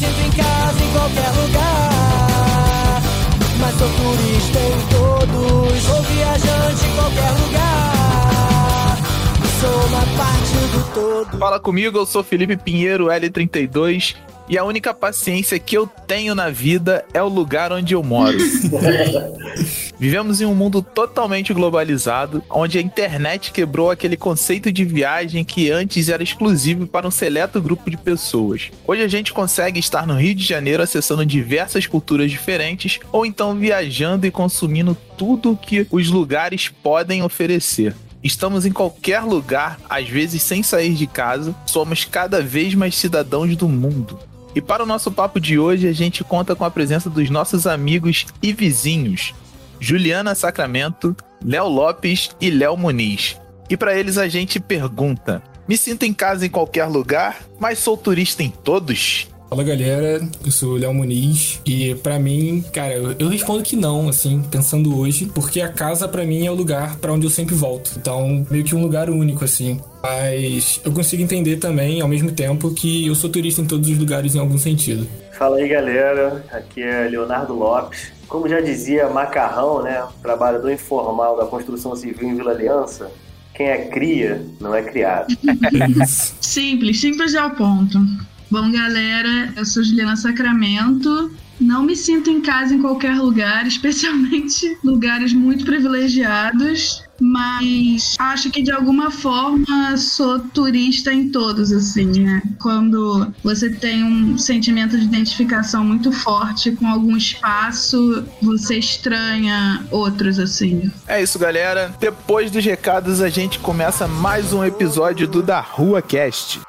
sinto em casa em qualquer lugar. Mas sou turista em todos, sou viajante em qualquer lugar. Sou uma parte do todo. Fala comigo, eu sou Felipe Pinheiro, L32, e a única paciência que eu tenho na vida é o lugar onde eu moro. Vivemos em um mundo totalmente globalizado, onde a internet quebrou aquele conceito de viagem que antes era exclusivo para um seleto grupo de pessoas. Hoje a gente consegue estar no Rio de Janeiro acessando diversas culturas diferentes, ou então viajando e consumindo tudo que os lugares podem oferecer. Estamos em qualquer lugar, às vezes sem sair de casa, somos cada vez mais cidadãos do mundo. E para o nosso papo de hoje, a gente conta com a presença dos nossos amigos e vizinhos, Juliana Sacramento, Léo Lopes e Léo Muniz. E para eles a gente pergunta: me sinto em casa em qualquer lugar, mas sou turista em todos? Fala galera, eu sou o Léo Muniz e para mim, cara, eu, eu, respondo que não, assim, pensando hoje, porque a casa para mim é o lugar para onde eu sempre volto. Então, meio que um lugar único, assim. Mas eu consigo entender também, ao mesmo tempo, que eu sou turista em todos os lugares em algum sentido. Fala aí galera, aqui é Leonardo Lopes. Como já dizia Macarrão, né, trabalhador informal da construção civil em Vila Aliança, quem é cria não é criado. simples, simples é o ponto. Bom, galera, eu sou Juliana Sacramento. Não me sinto em casa em qualquer lugar, especialmente lugares muito privilegiados mas acho que de alguma forma sou turista em todos, assim, né? Quando você tem um sentimento de identificação muito forte com algum espaço, você estranha outros, assim. É isso, galera. Depois dos recados, a gente começa mais um episódio do Da Rua Cast.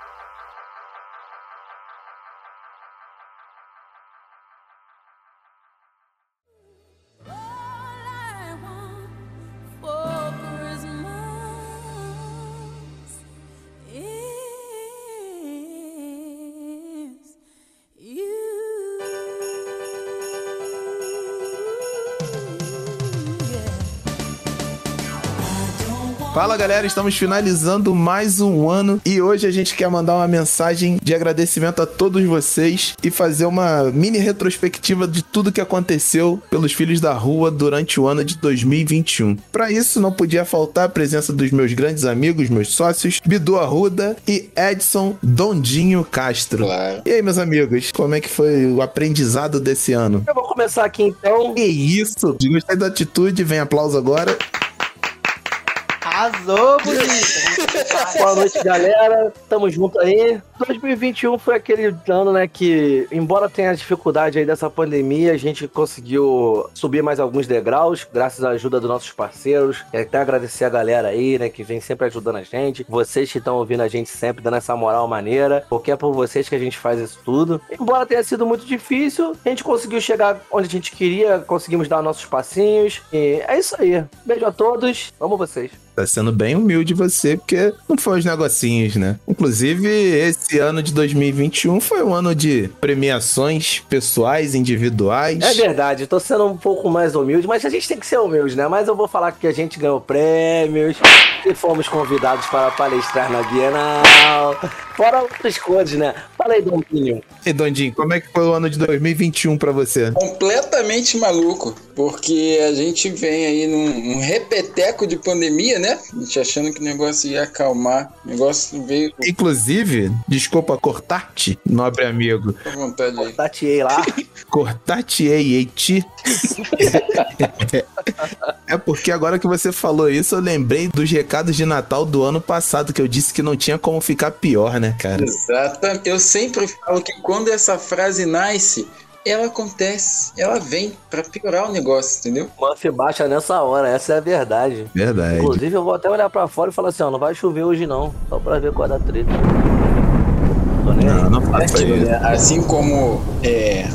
Fala galera, estamos finalizando mais um ano e hoje a gente quer mandar uma mensagem de agradecimento a todos vocês e fazer uma mini retrospectiva de tudo que aconteceu pelos Filhos da Rua durante o ano de 2021. Para isso, não podia faltar a presença dos meus grandes amigos, meus sócios, Bidu Arruda e Edson Dondinho Castro. Claro. E aí, meus amigos, como é que foi o aprendizado desse ano? Eu vou começar aqui então. Que isso! Gostei da atitude, vem aplauso agora. Arrasou, bonita. Boa noite, galera. Tamo junto aí. 2021 foi aquele ano, né, que, embora tenha dificuldade aí dessa pandemia, a gente conseguiu subir mais alguns degraus, graças à ajuda dos nossos parceiros. E até agradecer a galera aí, né, que vem sempre ajudando a gente. Vocês que estão ouvindo a gente sempre, dando essa moral maneira, porque é por vocês que a gente faz isso tudo. Embora tenha sido muito difícil, a gente conseguiu chegar onde a gente queria, conseguimos dar nossos passinhos. E é isso aí. Beijo a todos. Vamos vocês. Tá sendo bem humilde você, porque não foi os negocinhos, né? Inclusive, esse ano de 2021 foi um ano de premiações pessoais, individuais. É verdade, tô sendo um pouco mais humilde, mas a gente tem que ser humilde, né? Mas eu vou falar que a gente ganhou prêmios e fomos convidados para palestrar na Bienal. Fora outras coisas, né? Fala aí, Dondinho. E Dondinho, como é que foi o ano de 2021 para você? Completamente maluco, porque a gente vem aí num, num repeteco de pandemia, né? A gente achando que o negócio ia acalmar. O negócio veio. Inclusive, desculpa cortar-te, nobre amigo. Fica à vontade aí. Cortar-te lá. cortar-te ei, ti. é porque agora que você falou isso, eu lembrei dos recados de Natal do ano passado, que eu disse que não tinha como ficar pior, né, cara? Exatamente. Eu sempre falo que quando essa frase nasce, ela acontece, ela vem para piorar o negócio, entendeu? Muff baixa nessa hora, essa é a verdade. Verdade. Inclusive, eu vou até olhar para fora e falar assim: ó, não vai chover hoje não, só pra ver qual é a treta. Né? Assim como é,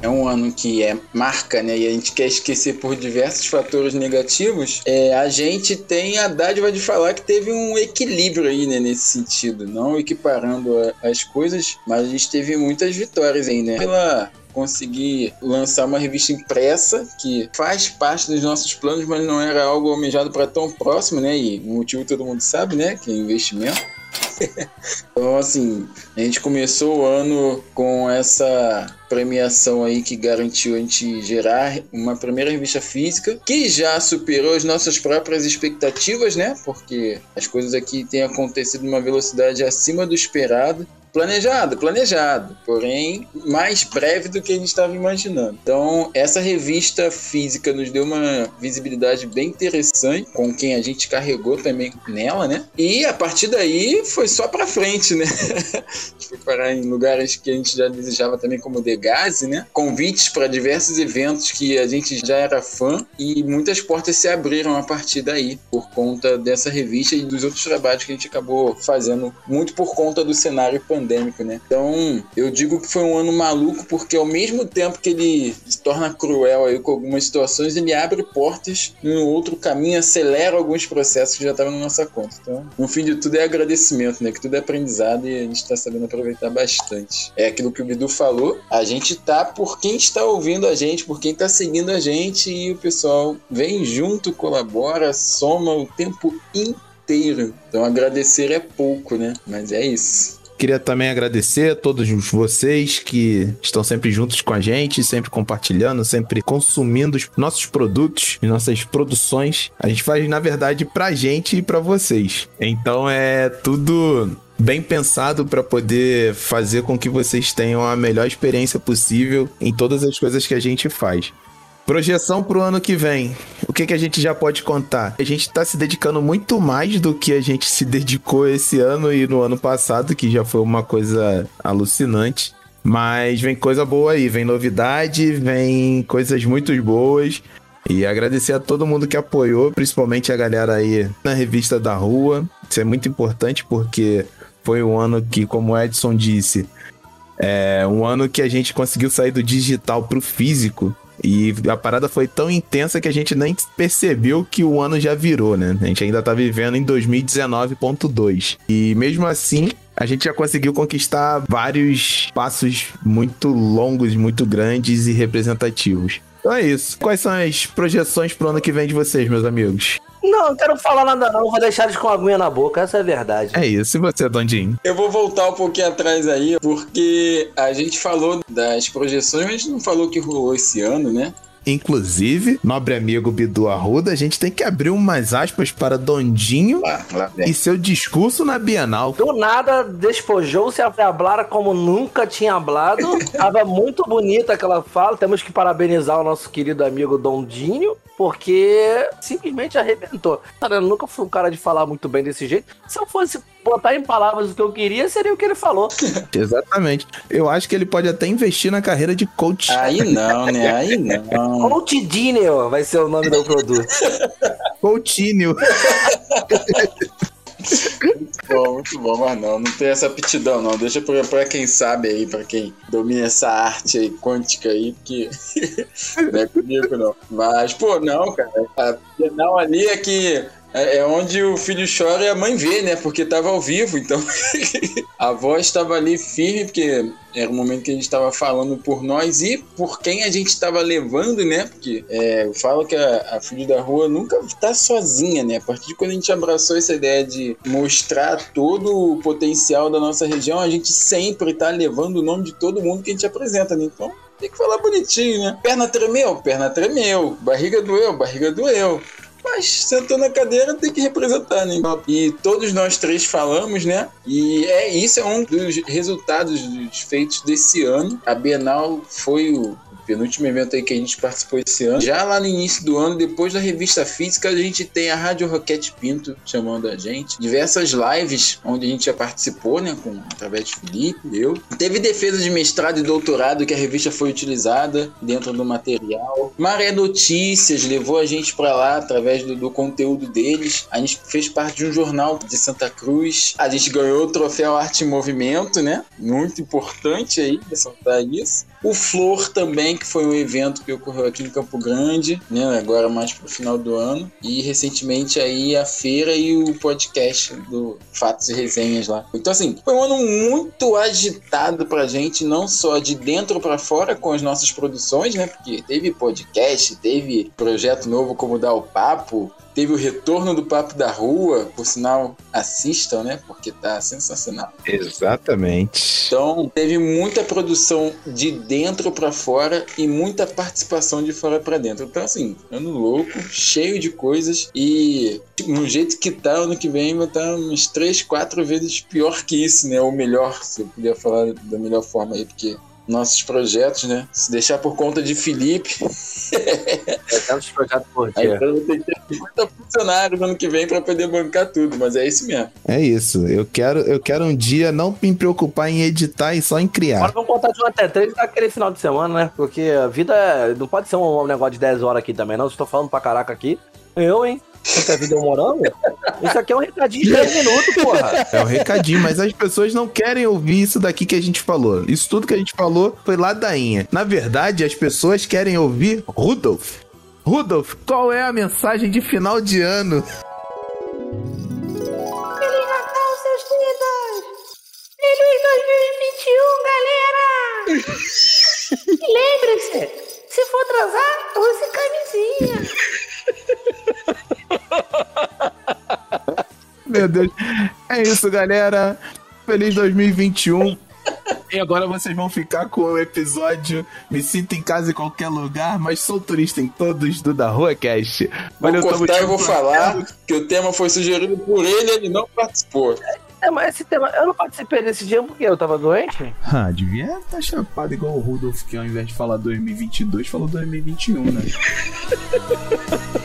é um ano que é marca, né? E a gente quer esquecer por diversos fatores negativos, é, a gente tem a dádiva de falar que teve um equilíbrio aí, né? Nesse sentido. Não equiparando a, as coisas, mas a gente teve muitas vitórias aí, né? Pela conseguir lançar uma revista impressa que faz parte dos nossos planos, mas não era algo almejado para tão próximo, né? E o motivo todo mundo sabe, né? Que é investimento. então, assim, a gente começou o ano com essa premiação aí que garantiu a gente gerar uma primeira revista física que já superou as nossas próprias expectativas, né? Porque as coisas aqui têm acontecido numa velocidade acima do esperado. Planejado, planejado, porém mais breve do que a gente estava imaginando. Então, essa revista física nos deu uma visibilidade bem interessante, com quem a gente carregou também nela, né? E a partir daí foi só para frente, né? foi parar em lugares que a gente já desejava também, como Degase, né? Convites para diversos eventos que a gente já era fã e muitas portas se abriram a partir daí, por conta dessa revista e dos outros trabalhos que a gente acabou fazendo, muito por conta do cenário pandêmico pandêmico, né? Então, eu digo que foi um ano maluco porque ao mesmo tempo que ele se torna cruel aí com algumas situações, ele abre portas um outro caminho, acelera alguns processos que já estavam na nossa conta. Então, no fim de tudo é agradecimento, né? Que tudo é aprendizado e a gente está sabendo aproveitar bastante. É aquilo que o Bidu falou, a gente tá por quem está ouvindo a gente, por quem está seguindo a gente e o pessoal vem junto, colabora, soma o tempo inteiro. Então agradecer é pouco, né? Mas é isso. Queria também agradecer a todos vocês que estão sempre juntos com a gente, sempre compartilhando, sempre consumindo os nossos produtos e nossas produções. A gente faz, na verdade, pra gente e pra vocês. Então é tudo bem pensado para poder fazer com que vocês tenham a melhor experiência possível em todas as coisas que a gente faz. Projeção pro ano que vem. O que, que a gente já pode contar? A gente tá se dedicando muito mais do que a gente se dedicou esse ano e no ano passado, que já foi uma coisa alucinante. Mas vem coisa boa aí, vem novidade, vem coisas muito boas. E agradecer a todo mundo que apoiou, principalmente a galera aí na revista da rua. Isso é muito importante porque foi um ano que, como o Edson disse, é um ano que a gente conseguiu sair do digital pro físico. E a parada foi tão intensa que a gente nem percebeu que o ano já virou, né? A gente ainda tá vivendo em 2019.2. E mesmo assim, a gente já conseguiu conquistar vários passos muito longos, muito grandes e representativos. Então é isso. Quais são as projeções pro ano que vem de vocês, meus amigos? Não, não quero falar nada não, vou deixar eles com a aguinha na boca, essa é a verdade. É isso, e você, Dondinho? Eu vou voltar um pouquinho atrás aí, porque a gente falou das projeções, mas a gente não falou que rolou esse ano, né? Inclusive, nobre amigo Bidu Arruda, a gente tem que abrir umas aspas para Dondinho Lá, lá e seu discurso na Bienal. Do nada, despojou-se a hablar como nunca tinha hablado. Tava muito bonita aquela fala. Temos que parabenizar o nosso querido amigo Dondinho, porque simplesmente arrebentou. Cara, eu nunca fui um cara de falar muito bem desse jeito. Se eu fosse botar em palavras o que eu queria, seria o que ele falou. Exatamente. Eu acho que ele pode até investir na carreira de coach. Aí não, né? Aí não. Coach Dinner vai ser o nome do produto. Coutinho. Muito bom, muito bom, mas não, não tem essa aptidão, não. Deixa pra, pra quem sabe aí, pra quem domina essa arte aí quântica aí, porque não é comigo, não. Mas, pô, não, cara. A final ali é que é é onde o filho chora e a mãe vê, né? Porque tava ao vivo, então a voz estava ali firme, porque era o momento que a gente estava falando por nós e por quem a gente estava levando, né? Porque é, eu falo que a, a da Rua nunca tá sozinha, né? A partir de quando a gente abraçou essa ideia de mostrar todo o potencial da nossa região, a gente sempre tá levando o nome de todo mundo que a gente apresenta, né? Então tem que falar bonitinho, né? Perna tremeu, perna tremeu. Barriga doeu, barriga doeu. Mas sentou na cadeira tem que representar, né? E todos nós três falamos, né? E é isso é um dos resultados dos feitos desse ano. A Bienal foi o penúltimo evento aí que a gente participou esse ano. Já lá no início do ano, depois da revista física, a gente tem a Rádio Roquete Pinto chamando a gente. Diversas lives onde a gente já participou, né? Com, através de Felipe, eu. Teve defesa de mestrado e doutorado que a revista foi utilizada dentro do material. Maré Notícias levou a gente para lá através do, do conteúdo deles. A gente fez parte de um jornal de Santa Cruz. A gente ganhou o troféu Arte em Movimento, né? Muito importante aí ressaltar isso. O Flor também, que foi um evento que ocorreu aqui em Campo Grande, né? Agora mais pro final do ano. E recentemente aí a feira e o podcast do Fatos e Resenhas lá. Então assim, foi um ano muito agitado pra gente, não só de dentro pra fora com as nossas produções, né? Porque teve podcast, teve projeto novo como Dar o Papo, teve o retorno do Papo da Rua, por sinal, assistam, né? Porque tá sensacional. Exatamente. Então, teve muita produção de dentro para fora e muita participação de fora para dentro. Então, assim, ano louco, cheio de coisas e no jeito que tá, ano que vem vai estar uns três, quatro vezes pior que isso, né? Ou melhor, se eu puder falar da melhor forma aí, porque nossos projetos, né? Se deixar por conta de Felipe. Tantos projetos por Aí dia. eu tenho que ter 50 funcionários ano que vem para poder bancar tudo, mas é isso mesmo. É isso. Eu quero, eu quero um dia não me preocupar em editar e só em Agora criar. vamos contar de um até três naquele final de semana, né? Porque a vida é- não pode ser um negócio de 10 horas aqui também, não. Estou falando pra caraca aqui. Eu, hein? Porque a vida é um morango? Isso aqui é um recadinho de 10 minutos, porra. É o recadinho, mas as pessoas não querem ouvir isso daqui que a gente falou. Isso tudo que a gente falou foi ladainha. Na verdade, as pessoas querem ouvir Rudolf. Rudolf, qual é a mensagem de final de ano? Feliz Natal, seus queridos! Feliz 2021, galera! e lembre-se, se for transar, use camisinha. Meu Deus. É isso, galera. Feliz 2021. E agora vocês vão ficar com o episódio Me Sinto em Casa em Qualquer Lugar, mas sou turista em todos do Da Rua Cast. Vou tamo cortar e vou falar que o tema foi sugerido por ele e ele não participou. É, mas esse tema, eu não participei desse dia porque eu tava doente. Ah, devia estar tá chapado igual o Rudolf, que ao invés de falar 2022, falou 2021, né?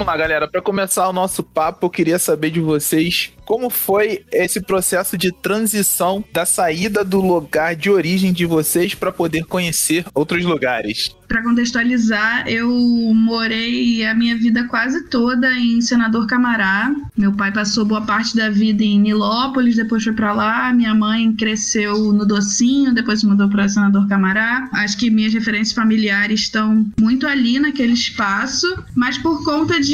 Vamos lá, galera. Para começar o nosso papo, eu queria saber de vocês como foi esse processo de transição da saída do lugar de origem de vocês para poder conhecer outros lugares. Pra contextualizar, eu morei a minha vida quase toda em Senador Camará. Meu pai passou boa parte da vida em Nilópolis, depois foi pra lá. Minha mãe cresceu no Docinho, depois se mudou pra Senador Camará. Acho que minhas referências familiares estão muito ali naquele espaço, mas por conta de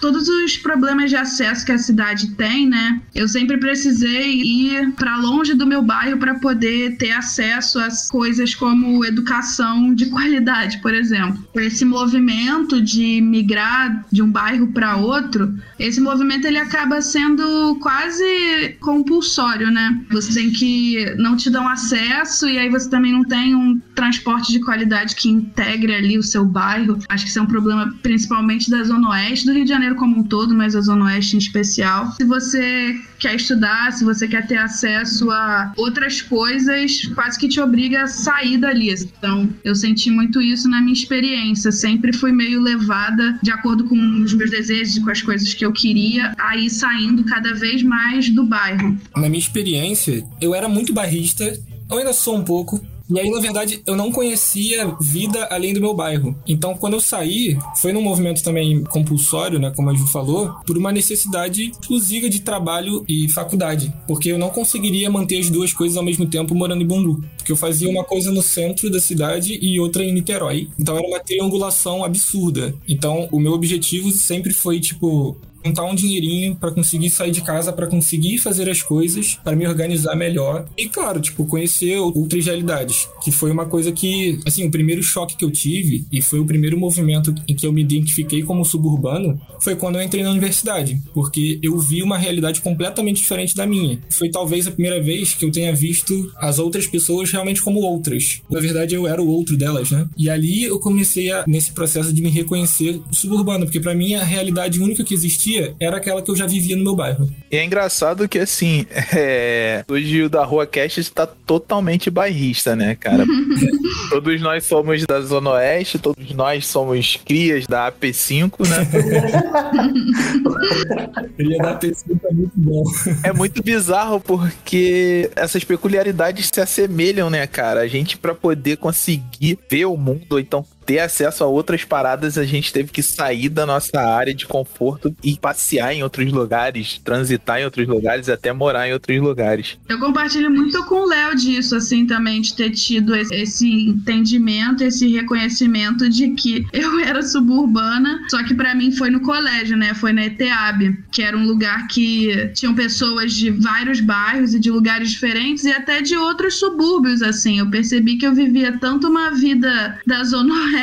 todos os problemas de acesso que a cidade tem, né? Eu sempre precisei ir pra longe do meu bairro para poder ter acesso às coisas como educação de qualidade, por exemplo. Esse movimento de migrar de um bairro para outro, esse movimento ele acaba sendo quase compulsório, né? Você tem que não te dão acesso e aí você também não tem um transporte de qualidade que integre ali o seu bairro. Acho que isso é um problema principalmente da zona oeste do Rio de Janeiro como um todo, mas a zona oeste em especial. Se você quer estudar, se você quer ter acesso a outras coisas, quase que te obriga a sair dali. Então, eu senti muito isso na minha experiência. Sempre fui meio levada de acordo com os meus desejos e com as coisas que eu queria, a ir saindo cada vez mais do bairro. Na minha experiência, eu era muito barrista, eu ainda sou um pouco. E aí, na verdade, eu não conhecia vida além do meu bairro. Então, quando eu saí, foi num movimento também compulsório, né, como a Ju falou, por uma necessidade exclusiva de trabalho e faculdade. Porque eu não conseguiria manter as duas coisas ao mesmo tempo morando em Bangu. Porque eu fazia uma coisa no centro da cidade e outra em Niterói. Então, era uma triangulação absurda. Então, o meu objetivo sempre foi, tipo, juntar um dinheirinho pra conseguir sair de casa, pra conseguir fazer as coisas, pra me organizar melhor e claro, tipo, conhecer outras realidades, que foi uma coisa que, assim, o primeiro choque que eu tive e foi o primeiro movimento em que eu me identifiquei como suburbano, foi quando eu entrei na universidade, porque eu vi uma realidade completamente diferente da minha. Foi talvez a primeira vez que eu tenha visto as outras pessoas realmente como outras. Na verdade, eu era o outro delas, né? E ali eu comecei a, nesse processo de me reconhecer suburbano, porque pra mim a realidade única que existia existia era aquela que eu já vivia no meu bairro. E é engraçado que, assim, é... hoje o da Rua Cast está totalmente bairrista, né, cara? todos nós somos da Zona Oeste, todos nós somos crias da AP5, né? Cria da AP5 é muito bom. É muito bizarro porque essas peculiaridades se assemelham, né, cara? A gente, para poder conseguir ver o mundo, ou então ter acesso a outras paradas, a gente teve que sair da nossa área de conforto e passear em outros lugares, transitar em outros lugares, até morar em outros lugares. Eu compartilho muito com o Léo disso, assim, também, de ter tido esse entendimento, esse reconhecimento de que eu era suburbana, só que para mim foi no colégio, né? Foi na ETEAB, que era um lugar que tinham pessoas de vários bairros e de lugares diferentes e até de outros subúrbios, assim. Eu percebi que eu vivia tanto uma vida da Zona Oeste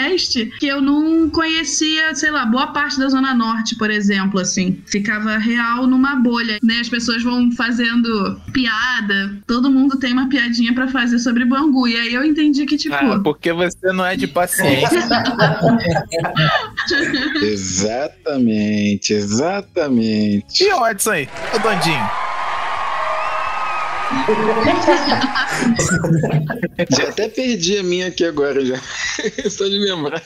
que eu não conhecia, sei lá, boa parte da Zona Norte, por exemplo, assim. Ficava real numa bolha, né? As pessoas vão fazendo piada, todo mundo tem uma piadinha para fazer sobre Bangu. E aí eu entendi que, tipo. Ah, porque você não é de paciência. exatamente, exatamente. E o Edson aí? O Dandinho? já até perdi a minha aqui agora, já. Só de lembrar.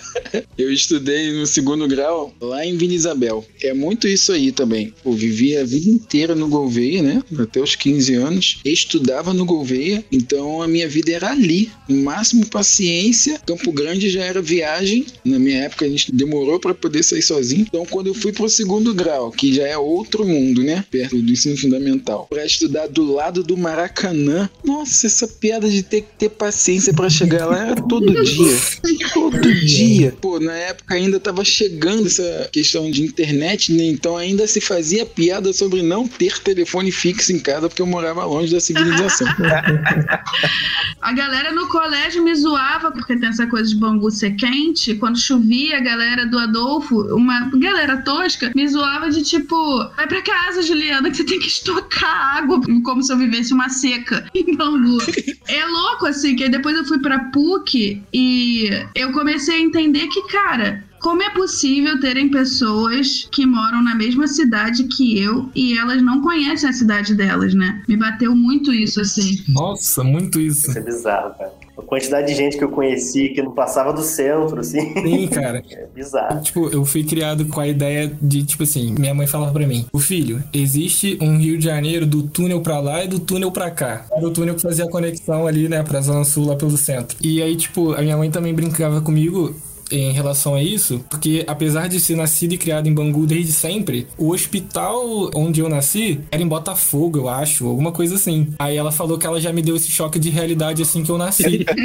Eu estudei no segundo grau lá em Vila Isabel. É muito isso aí também. Eu vivi a vida inteira no Gouveia, né? Até os 15 anos. Estudava no Gouveia, então a minha vida era ali. No máximo paciência. Campo Grande já era viagem. Na minha época a gente demorou para poder sair sozinho. Então quando eu fui pro segundo grau, que já é outro mundo, né? Perto do ensino fundamental, para estudar do lado do Maracanã. Nossa, essa piada de ter que ter paciência para chegar lá era todo dia. Todo dia. Pô, na época ainda tava chegando essa questão de internet, né? Então ainda se fazia piada sobre não ter telefone fixo em casa porque eu morava longe da civilização. a galera no colégio me zoava porque tem essa coisa de Bangu ser quente. Quando chovia, a galera do Adolfo, uma galera tosca, me zoava de tipo, vai pra casa, Juliana, que você tem que estocar água, como se eu vivesse uma seca em Bangu. é louco, assim, que aí depois eu fui pra PUC e eu comecei a entender que, cara, como é possível terem pessoas que moram na mesma cidade que eu e elas não conhecem a cidade delas, né? Me bateu muito isso, assim. Nossa, muito isso. Isso é bizarro, cara. A quantidade de gente que eu conheci que não passava do centro, assim. Sim, cara. É bizarro. Tipo, eu fui criado com a ideia de, tipo assim, minha mãe falava pra mim: O filho, existe um Rio de Janeiro do túnel pra lá e do túnel pra cá. Era o túnel que fazia a conexão ali, né, pra Zona Sul, lá pelo centro. E aí, tipo, a minha mãe também brincava comigo em relação a isso, porque apesar de ser nascido e criado em Bangu desde sempre, o hospital onde eu nasci era em Botafogo, eu acho, alguma coisa assim. Aí ela falou que ela já me deu esse choque de realidade assim que eu nasci.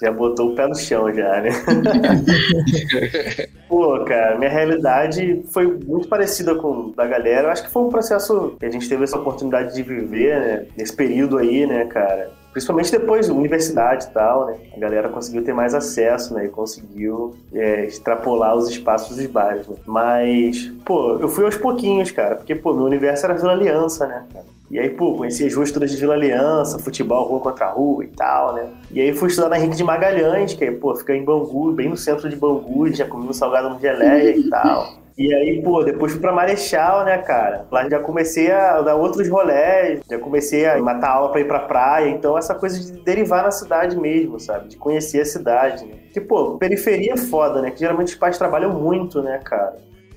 já botou o pé no chão já, né? Pô, cara, minha realidade foi muito parecida com a da galera. Eu acho que foi um processo que a gente teve essa oportunidade de viver, né? Nesse período aí, né, cara? Principalmente depois da universidade e tal, né? A galera conseguiu ter mais acesso, né? E conseguiu é, extrapolar os espaços dos bairros, né? Mas, pô, eu fui aos pouquinhos, cara. Porque, pô, meu universo era Vila Aliança, né? E aí, pô, conheci as ruas todas de Vila Aliança, futebol, rua contra rua e tal, né? E aí fui estudar na Henrique de Magalhães, que, pô, fica em Bangu, bem no centro de Bangu, já comi um salgado no geleia e tal. E aí, pô, depois fui pra Marechal, né, cara? Lá já comecei a dar outros rolés, já comecei a matar aula pra ir pra praia. Então, essa coisa de derivar na cidade mesmo, sabe? De conhecer a cidade, né? Que, pô, periferia é foda, né? Que geralmente os pais trabalham muito, né, cara?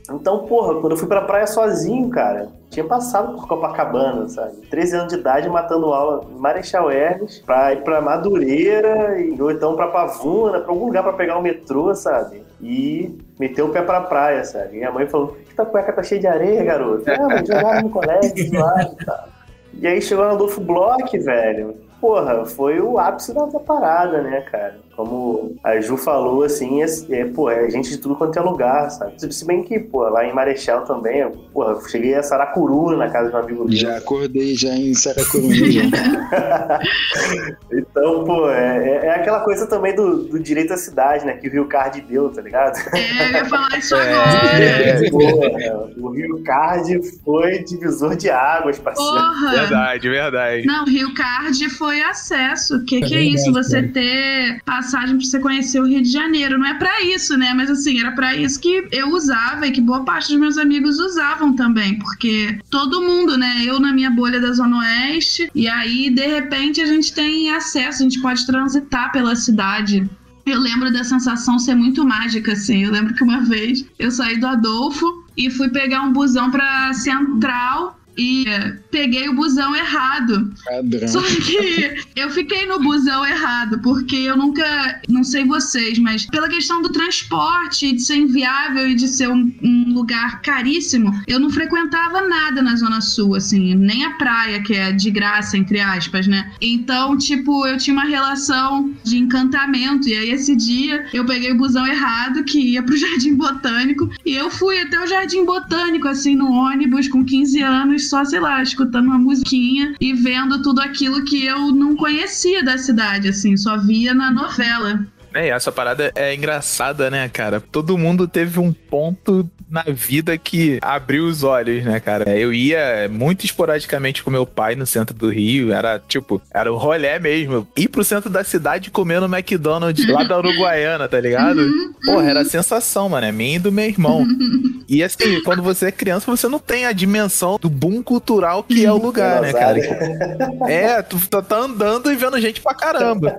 Então, porra, quando eu fui pra praia sozinho, cara, tinha passado por Copacabana, sabe? 13 anos de idade matando aula em Marechal Hermes pra ir pra Madureira, ou então pra Pavuna, pra algum lugar pra pegar o metrô, sabe? E meter o pé pra praia, sabe? E a mãe falou: que tua cueca tá cheia de areia, garoto? Ah, mas jogava no colégio, claro, e tal. E aí chegou no Adolfo Bloch, velho. Porra, foi o ápice da, da parada, né, cara? Como a Ju falou, assim, é, é, pô, é gente de tudo quanto é lugar, sabe? Se bem que, pô, lá em Marechal também, eu, porra, cheguei a Saracuru na casa de um amigo meu. Já acordei já em Saracuru já. então, pô, é, é, é, aquela coisa também do, do, direito à cidade, né? Que o Rio Card deu, tá ligado? É, eu ia falar isso agora. É, porra, o Rio Card foi divisor de águas, parceiro. Porra. Verdade, verdade. Não, o Rio Card foi acesso. O que, que é, isso? Você ter passado passagem pra você conhecer o Rio de Janeiro. Não é pra isso, né? Mas assim, era pra isso que eu usava e que boa parte dos meus amigos usavam também, porque todo mundo, né? Eu na minha bolha da Zona Oeste, e aí de repente a gente tem acesso, a gente pode transitar pela cidade. Eu lembro da sensação ser muito mágica, assim. Eu lembro que uma vez eu saí do Adolfo e fui pegar um busão pra Central e peguei o busão errado. Padrão. Só que eu fiquei no busão errado, porque eu nunca, não sei vocês, mas pela questão do transporte, de ser inviável e de ser um, um lugar caríssimo, eu não frequentava nada na Zona Sul, assim, nem a praia, que é de graça, entre aspas, né? Então, tipo, eu tinha uma relação de encantamento, e aí esse dia eu peguei o busão errado, que ia pro Jardim Botânico, e eu fui até o Jardim Botânico, assim, no ônibus, com 15 anos, só, sei lá, escutando uma musiquinha e vendo tudo aquilo que eu não conhecia da cidade, assim, só via na novela. É, e essa parada é engraçada, né, cara? Todo mundo teve um ponto na vida que abriu os olhos, né, cara? Eu ia muito esporadicamente com meu pai no centro do Rio, era tipo, era o rolê mesmo. Ir pro centro da cidade comer no McDonald's lá da Uruguaiana, tá ligado? Porra, era a sensação, mano, é minha e do meu irmão. E assim, quando você é criança, você não tem a dimensão do boom cultural que é o lugar, né, cara? É, tu tá- tá andando e vendo gente pra caramba.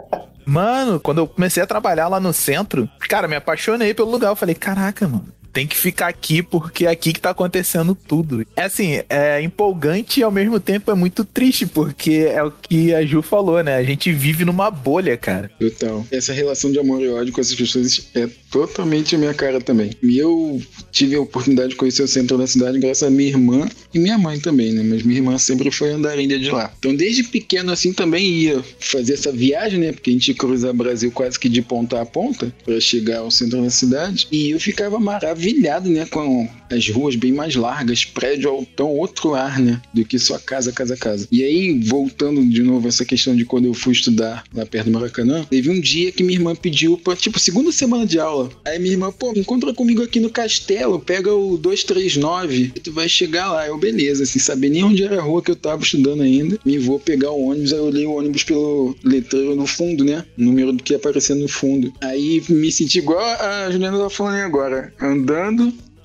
Mano, quando eu comecei a trabalhar lá no centro, cara, me apaixonei pelo lugar. Eu falei, caraca, mano. Tem que ficar aqui porque é aqui que tá acontecendo tudo. É assim, é empolgante e ao mesmo tempo é muito triste, porque é o que a Ju falou, né? A gente vive numa bolha, cara. Total. Essa relação de amor e ódio com essas pessoas é totalmente a minha cara também. E eu tive a oportunidade de conhecer o centro da cidade graças a minha irmã e minha mãe também, né? Mas minha irmã sempre foi andarilha de lá. Então, desde pequeno, assim, também ia fazer essa viagem, né? Porque a gente ia cruzar Brasil quase que de ponta a ponta para chegar ao centro da cidade. E eu ficava maravilhado, né? Com as ruas bem mais largas, prédio altão, outro ar, né? Do que só casa, casa, casa. E aí, voltando de novo a essa questão de quando eu fui estudar lá perto do Maracanã, teve um dia que minha irmã pediu pra, tipo, segunda semana de aula. Aí minha irmã, pô, encontra comigo aqui no castelo, pega o 239 e tu vai chegar lá. Eu, beleza, sem saber nem onde era a rua que eu tava estudando ainda. Me vou pegar o ônibus, aí eu olhei o ônibus pelo letreiro no fundo, né? O número do que ia aparecendo no fundo. Aí me senti igual a Juliana tá falando agora, andando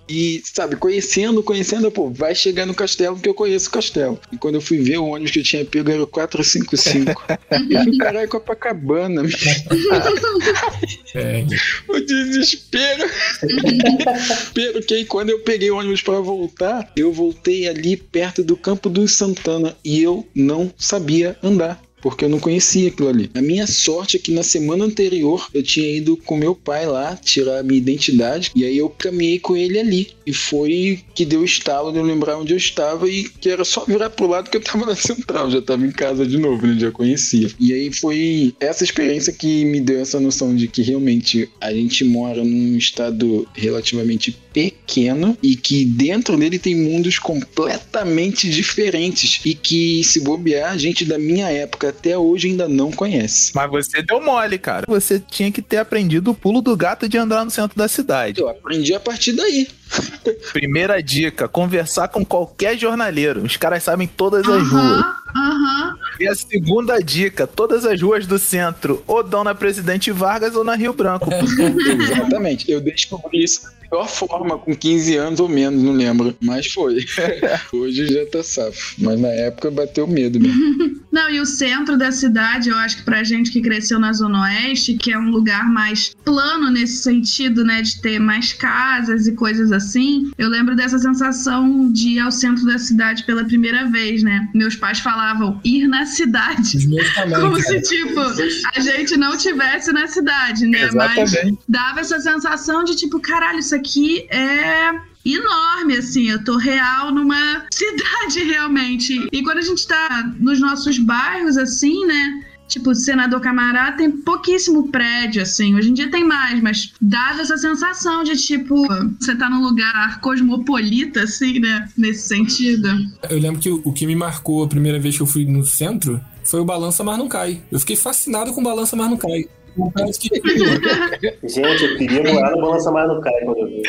e, sabe, conhecendo, conhecendo, pô, vai chegar no castelo que eu conheço o castelo. E quando eu fui ver o ônibus que eu tinha pego era o 455. eu fui em Copacabana. É, o desespero. Desespero que aí quando eu peguei o ônibus pra voltar, eu voltei ali perto do Campo dos Santana e eu não sabia andar. Porque eu não conhecia aquilo ali. A minha sorte é que na semana anterior eu tinha ido com meu pai lá tirar a minha identidade. E aí eu caminhei com ele ali. E foi que deu estalo de eu lembrar onde eu estava. E que era só virar pro lado que eu tava na central. Já tava em casa de novo, né? Já conhecia. E aí foi essa experiência que me deu essa noção de que realmente a gente mora num estado relativamente pequeno e que dentro dele tem mundos completamente diferentes e que se bobear a gente da minha época até hoje ainda não conhece. Mas você deu mole, cara. Você tinha que ter aprendido o pulo do gato de andar no centro da cidade. Eu aprendi a partir daí. Primeira dica: conversar com qualquer jornaleiro. Os caras sabem todas as ruas. Aham, aham. E a segunda dica: todas as ruas do centro ou dão na Presidente Vargas ou na Rio Branco. Exatamente. Eu descobri isso da pior forma, com 15 anos ou menos, não lembro. Mas foi. Hoje já tá safo. Mas na época bateu medo mesmo. Não, e o centro da cidade, eu acho que pra gente que cresceu na Zona Oeste, que é um lugar mais plano nesse sentido, né, de ter mais casas e coisas assim, eu lembro dessa sensação de ir ao centro da cidade pela primeira vez, né? Meus pais falavam ir na cidade. também, Como cara. se, tipo, a gente não tivesse na cidade, né? Mas Exatamente. dava essa sensação de, tipo, caralho, isso aqui é enorme, assim, eu tô real numa cidade realmente. E quando a gente tá nos nossos bairros, assim, né? Tipo, Senador Camará tem pouquíssimo prédio, assim. Hoje em dia tem mais, mas dava essa sensação de, tipo, você tá num lugar cosmopolita, assim, né? Nesse sentido. Eu lembro que o, o que me marcou a primeira vez que eu fui no centro foi o Balança Mas Não Cai. Eu fiquei fascinado com o Balança Mas Não Cai. Gente, eu queria morar no Balança Mais no Cai quando eu vi.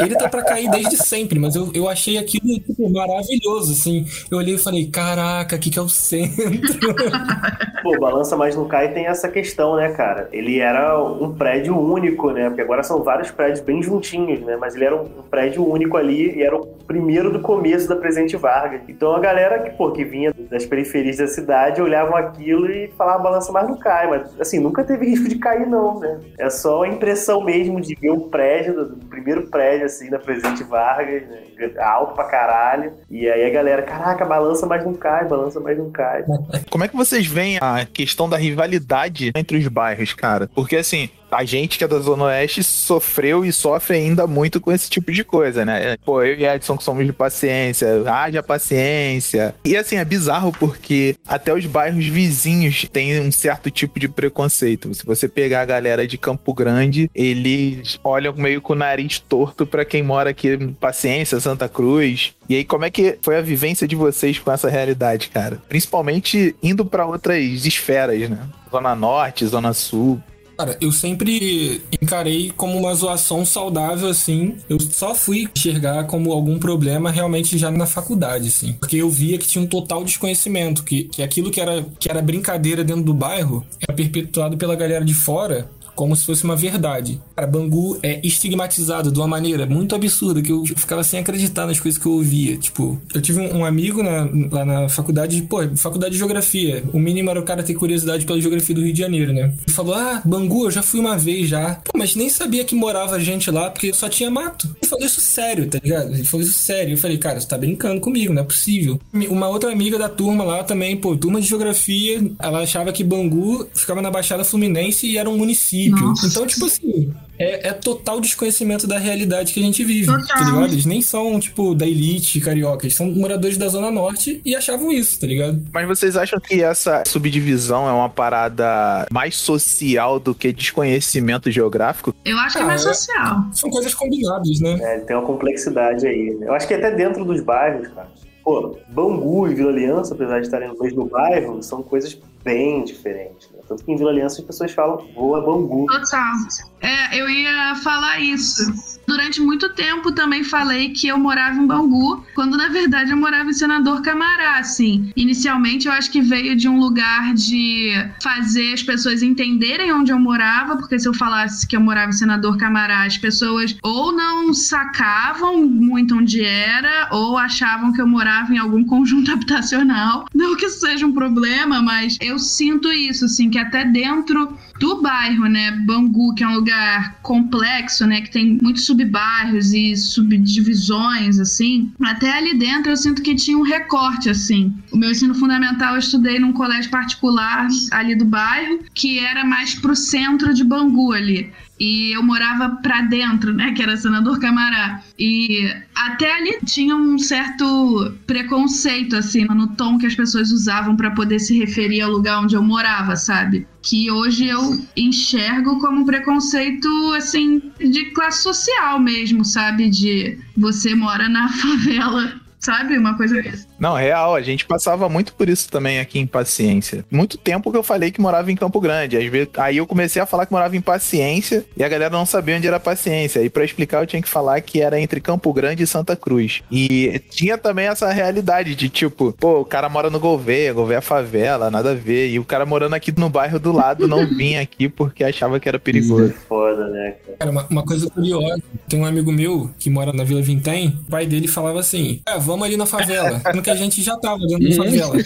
Ele tá pra cair desde sempre, mas eu, eu achei aquilo tipo, maravilhoso, assim. Eu olhei e falei, caraca, aqui que é o centro. Pô, Balança Mais no Cai tem essa questão, né, cara? Ele era um prédio único, né? Porque agora são vários prédios bem juntinhos, né? Mas ele era um um prédio único ali e era o primeiro do começo da Presidente Vargas. Então a galera que, pô, que vinha das periferias da cidade olhavam aquilo e falava Balança Mais no Cai. Mas, assim, nunca teve risco de cair, não, né? É só a impressão mesmo de ver um prédio, do primeiro prédio, assim, da Presidente Vargas, né? alto pra caralho. E aí a galera, caraca, balança, mas não cai, balança, mas não cai. Como é que vocês veem a questão da rivalidade entre os bairros, cara? Porque assim, a gente que é da Zona Oeste sofreu e sofre ainda muito com esse tipo de coisa, né? Pô, eu e Edson que somos de paciência, haja paciência. E assim, é bizarro porque até os bairros vizinhos têm um certo tipo de preconceito. Se você pegar a galera de Campo Grande, eles olham meio com o nariz torto pra quem mora aqui em Paciência, Santa Cruz. E aí, como é que foi a vivência de vocês com essa realidade, cara? Principalmente indo pra outras esferas, né? Zona Norte, Zona Sul. Cara, eu sempre encarei como uma zoação saudável, assim. Eu só fui enxergar como algum problema realmente já na faculdade, assim. Porque eu via que tinha um total desconhecimento, que, que aquilo que era, que era brincadeira dentro do bairro era perpetuado pela galera de fora como se fosse uma verdade. Cara, Bangu é estigmatizado de uma maneira muito absurda que eu ficava sem acreditar nas coisas que eu ouvia. Tipo, eu tive um amigo na, lá na faculdade, pô, faculdade de geografia. O mínimo era o cara ter curiosidade pela geografia do Rio de Janeiro, né? Ele falou: Ah, Bangu, eu já fui uma vez já. Pô, mas nem sabia que morava gente lá porque só tinha mato. Ele falou isso sério, tá ligado? Ele falou isso sério. Eu falei, cara, você tá brincando comigo, não é possível. Uma outra amiga da turma lá também, pô, turma de geografia, ela achava que Bangu ficava na Baixada Fluminense e era um município. Nossa. Então, tipo assim, é, é total desconhecimento da realidade que a gente vive, Total. tá ligado? Eles nem são, tipo, da elite carioca, eles são moradores da Zona Norte e achavam isso, tá ligado? Mas vocês acham que essa subdivisão é uma parada mais social do que desconhecimento geográfico? Eu acho que é mais Ah, é. social. São coisas combinadas, né? É, tem uma complexidade aí. né? Eu acho que até dentro dos bairros, cara. Pô, Bangu e Vila Aliança, apesar de estarem no mesmo bairro, são coisas bem diferentes. Né? Tanto que em Vila Aliança as pessoas falam voa Bangu. Total. É, eu ia falar isso. Durante muito tempo também falei que eu morava em Bangu, quando na verdade eu morava em Senador Camará, assim. Inicialmente eu acho que veio de um lugar de fazer as pessoas entenderem onde eu morava, porque se eu falasse que eu morava em Senador Camará, as pessoas ou não sacavam muito onde era, ou achavam que eu morava em algum conjunto habitacional. Não que isso seja um problema, mas eu sinto isso, assim, que até dentro do bairro, né? Bangu, que é um lugar complexo, né? Que tem muitos subbairros e subdivisões, assim. Até ali dentro eu sinto que tinha um recorte, assim. O meu ensino fundamental eu estudei num colégio particular ali do bairro, que era mais pro centro de Bangu ali. E eu morava pra dentro, né? Que era Senador Camará. E até ali tinha um certo preconceito, assim, no tom que as pessoas usavam pra poder se referir ao lugar onde eu morava, sabe? Que hoje eu enxergo como um preconceito, assim, de classe social mesmo, sabe? De você mora na favela, sabe? Uma coisa dessa. Não, real, a gente passava muito por isso também aqui em Paciência. Muito tempo que eu falei que morava em Campo Grande. Às vezes, aí eu comecei a falar que morava em Paciência e a galera não sabia onde era Paciência. E pra explicar eu tinha que falar que era entre Campo Grande e Santa Cruz. E tinha também essa realidade de tipo, pô, o cara mora no Gouveia, Gouveia é favela, nada a ver. E o cara morando aqui no bairro do lado não vinha aqui porque achava que era perigoso. Foda, né, cara? Cara, uma, uma coisa curiosa, tem um amigo meu que mora na Vila Vintém, o pai dele falava assim, é, vamos ali na favela, sendo que a gente já tava dentro da favela.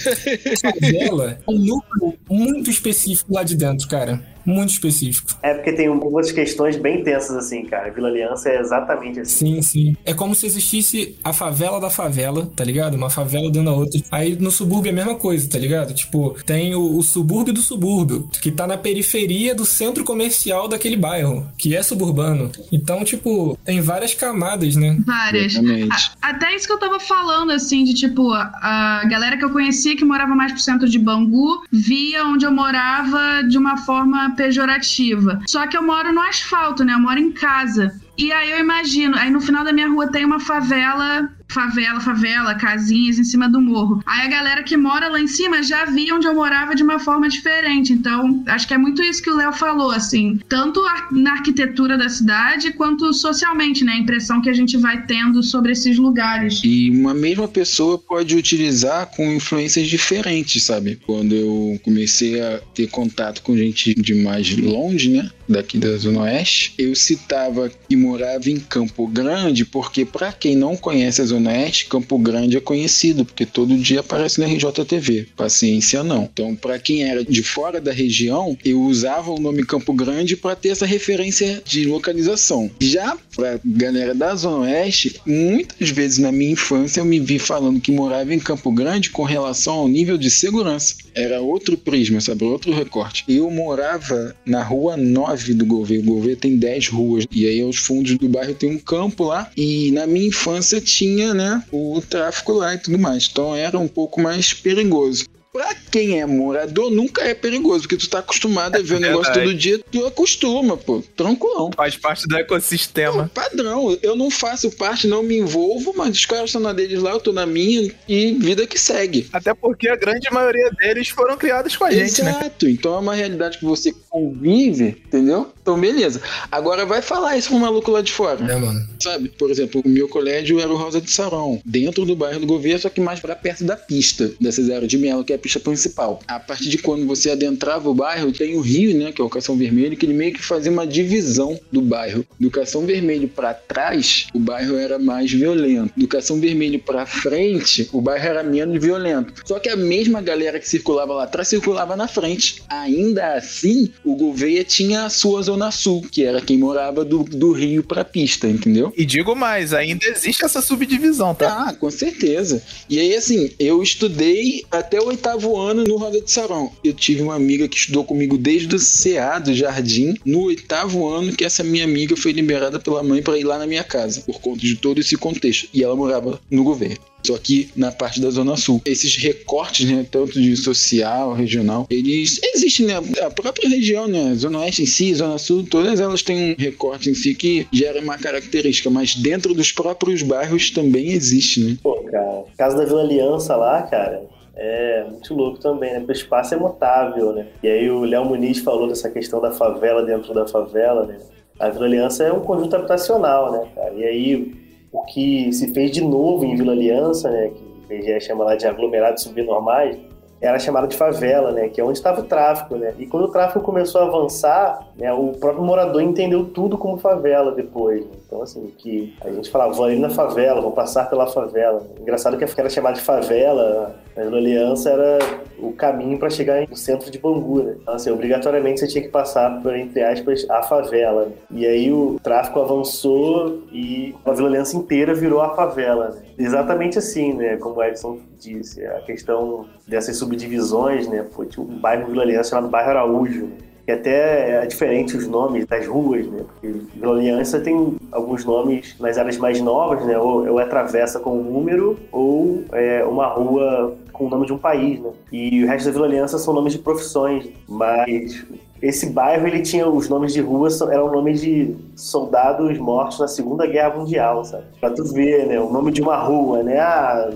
favela é um núcleo muito específico lá de dentro, cara. Muito específico. É porque tem algumas questões bem tensas, assim, cara. Vila Aliança é exatamente assim. Sim, sim. É como se existisse a favela da favela, tá ligado? Uma favela dentro da outra. Aí no subúrbio é a mesma coisa, tá ligado? Tipo, tem o, o subúrbio do subúrbio, que tá na periferia do centro comercial daquele bairro, que é suburbano. Então, tipo, tem várias camadas, né? Várias. A- até isso que eu tava falando, assim, de tipo, a, a galera que eu conhecia que morava mais pro centro de Bangu via onde eu morava de uma forma pejorativa. Só que eu moro no asfalto, né? Eu moro em casa. E aí eu imagino, aí no final da minha rua tem uma favela favela, favela, casinhas em cima do morro. Aí a galera que mora lá em cima já via onde eu morava de uma forma diferente. Então, acho que é muito isso que o Léo falou, assim, tanto na arquitetura da cidade quanto socialmente, né? A impressão que a gente vai tendo sobre esses lugares. E uma mesma pessoa pode utilizar com influências diferentes, sabe? Quando eu comecei a ter contato com gente de mais longe, né? Daqui da Zona Oeste, eu citava que morava em Campo Grande, porque para quem não conhece a Zona Oeste, Campo Grande é conhecido, porque todo dia aparece na RJTV. Paciência não. Então, para quem era de fora da região, eu usava o nome Campo Grande para ter essa referência de localização. Já pra galera da Zona Oeste, muitas vezes na minha infância eu me vi falando que morava em Campo Grande com relação ao nível de segurança. Era outro prisma, sabe? Outro recorte. Eu morava na rua 9 do Gouveia. O Gouveia tem 10 ruas. E aí, aos fundos do bairro, tem um campo lá. E na minha infância tinha, né, o tráfico lá e tudo mais. Então era um pouco mais perigoso. Pra quem é morador, nunca é perigoso, porque tu tá acostumado a ver o negócio todo dia, tu acostuma, pô. Tranquilão. Faz parte do ecossistema. Padrão, eu não faço parte, não me envolvo, mas os caras estão na deles lá, eu tô na minha e vida que segue. Até porque a grande maioria deles foram criados com a gente, né? Exato, então é uma realidade que você convive, entendeu? Então, beleza. Agora vai falar isso pro maluco lá de fora. É, mano. Sabe, por exemplo, o meu colégio era o Rosa de Sarão, dentro do bairro do governo, só que mais pra perto da pista da Cesário de Melo, que é a pista principal. A partir de quando você adentrava o bairro, tem o Rio, né, que é o Cação Vermelho, que ele meio que fazia uma divisão do bairro. Do Cação Vermelho pra trás, o bairro era mais violento. Do Cação Vermelho pra frente, o bairro era menos violento. Só que a mesma galera que circulava lá atrás circulava na frente. Ainda assim, o Gouveia tinha a sua zona sul, que era quem morava do, do Rio pra pista, entendeu? E digo mais, ainda existe essa subdivisão, tá? Ah, com certeza. E aí, assim, eu estudei até o oitavo ano no Roda de Sarão. Eu tive uma amiga que estudou comigo desde o CA do Jardim, no oitavo ano que essa minha amiga foi liberada pela mãe para ir lá na minha casa, por conta de todo esse contexto. E ela morava no governo. Só que na parte da Zona Sul. Esses recortes, né, tanto de social, regional, eles existem, né? A própria região, né? Zona Oeste em si, Zona Sul, todas elas têm um recorte em si que gera uma característica, mas dentro dos próprios bairros também existe, né? Pô, cara, casa da Vila Aliança lá, cara, é muito louco também, né? Porque o espaço é mutável, né? E aí o Léo Muniz falou dessa questão da favela dentro da favela, né? A Vila Aliança é um conjunto habitacional, né, cara? E aí o que se fez de novo em Vila Aliança, né? Que o IBGE chama lá de aglomerados subnormais, era chamado de favela, né? Que é onde estava o tráfico, né? E quando o tráfico começou a avançar, né, o próprio morador entendeu tudo como favela depois. né? Então, assim, que a gente falava, vou ali na favela, vou passar pela favela. Engraçado que era chamado de favela, mas na Aliança era o caminho para chegar no centro de Bangu, né? Então, assim, obrigatoriamente você tinha que passar por, entre aspas, a favela. né? E aí o tráfico avançou e a Vila Aliança inteira virou a favela, né? Exatamente assim, né? Como o Edson disse, a questão dessas subdivisões, né? Pô, tinha um bairro Vila Aliança chamado Bairro Araújo, né? Que até é diferente os nomes das ruas, né? Porque Vila Aliança tem alguns nomes nas áreas mais novas, né? Ou, ou é travessa com um número, ou é uma rua com o nome de um país, né? E o resto da Vila Aliança são nomes de profissões, mas esse bairro ele tinha os nomes de são- eram nomes de soldados mortos na Segunda Guerra Mundial, sabe? Pra tu ver, né? O nome de uma rua, né? Ah,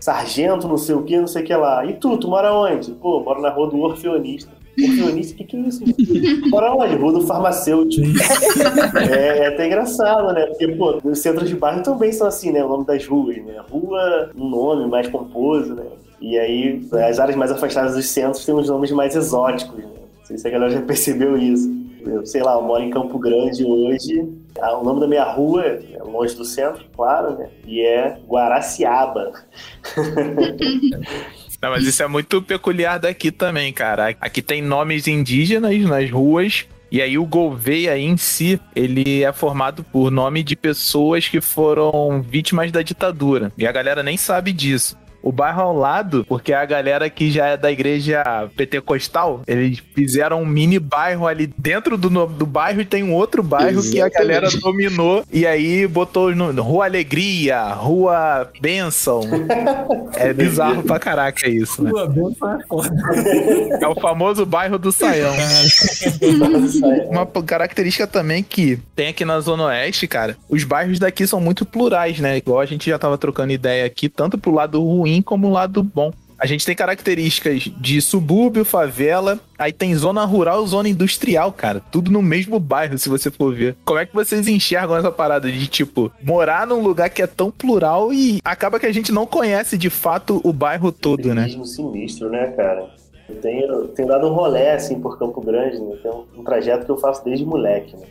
sargento, não sei o que, não sei o que lá. E tu, tu mora onde? Pô, moro na rua do orfeonista. Orfeonista, o que, que é isso? Rua do farmacêutico. É, é até engraçado, né? Porque, pô, os centros de bairro também são assim, né? O nome das ruas, né? Rua, um nome mais pomposo, né? E aí, as áreas mais afastadas dos centros têm uns nomes mais exóticos, né? Não sei se a galera já percebeu isso. Eu, sei lá, eu moro em Campo Grande hoje. Ah, O nome da minha rua é longe do centro, claro, né? E é Guaraciaba. Não, mas isso é muito peculiar daqui também, cara. Aqui tem nomes indígenas nas ruas. E aí o Gouveia em si, ele é formado por nome de pessoas que foram vítimas da ditadura. E a galera nem sabe disso. O bairro ao lado, porque a galera que já é da igreja pentecostal, eles fizeram um mini bairro ali dentro do, do bairro e tem um outro bairro que a Exatamente. galera dominou e aí botou no, Rua Alegria, Rua Bênção. É bizarro pra caraca isso, né? Pô, bem foi foda. É o famoso bairro do Saião. Uma característica também que tem aqui na Zona Oeste, cara, os bairros daqui são muito plurais, né? Igual a gente já tava trocando ideia aqui, tanto pro lado ruim como o lado bom. A gente tem características de subúrbio, favela, aí tem zona rural, zona industrial, cara. Tudo no mesmo bairro, se você for ver. Como é que vocês enxergam essa parada de, tipo, morar num lugar que é tão plural e acaba que a gente não conhece de fato o bairro todo, né? Turismo sinistro, né, cara? Eu tenho, tenho dado um rolé, assim, por Campo Grande, né? Tem um, um trajeto que eu faço desde moleque, né?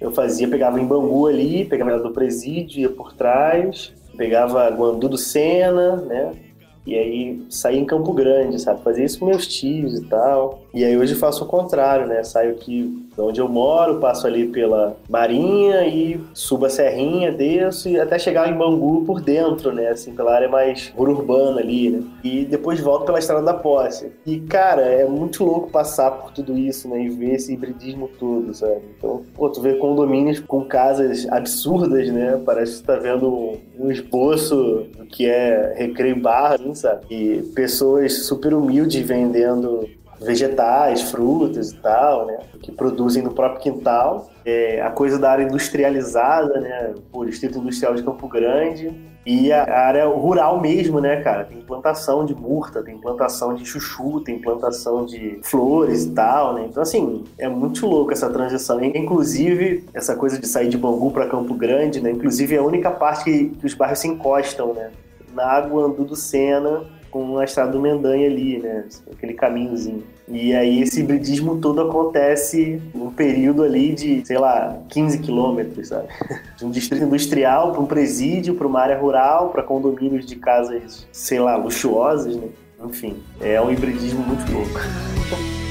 Eu fazia, pegava em Bangu ali, pegava do presídio, ia por trás, pegava Guandu do Sena, né? E aí saía em Campo Grande, sabe? Fazia isso com meus tios e tal. E aí hoje faço o contrário, né? Saio aqui de onde eu moro, passo ali pela Marinha e subo a Serrinha, desço e até chegar em Bangu por dentro, né? Assim, pela área mais urbana ali, né? E depois volto pela Estrada da Posse. E, cara, é muito louco passar por tudo isso, né? E ver esse hibridismo todo, sabe? Então, pô, tu vê condomínios com casas absurdas, né? Parece que tu tá vendo um esboço do que é recreio barra, assim, sabe? E pessoas super humildes vendendo vegetais, frutas e tal, né? Que produzem no próprio quintal. É, a coisa da área industrializada, né? O Distrito Industrial de Campo Grande. E a área rural mesmo, né, cara? Tem plantação de murta, tem plantação de chuchu, tem plantação de flores e tal, né? Então, assim, é muito louco essa transição. Inclusive, essa coisa de sair de Bangu para Campo Grande, né? Inclusive, é a única parte que os bairros se encostam, né? Na Água Andu do Sena, com a estrada do Mendanha ali, né? Aquele caminhozinho. E aí esse hibridismo todo acontece num período ali de, sei lá, 15 quilômetros, sabe? De um distrito industrial para um presídio, para uma área rural, para condomínios de casas, sei lá, luxuosas, né? Enfim, é um hibridismo muito louco.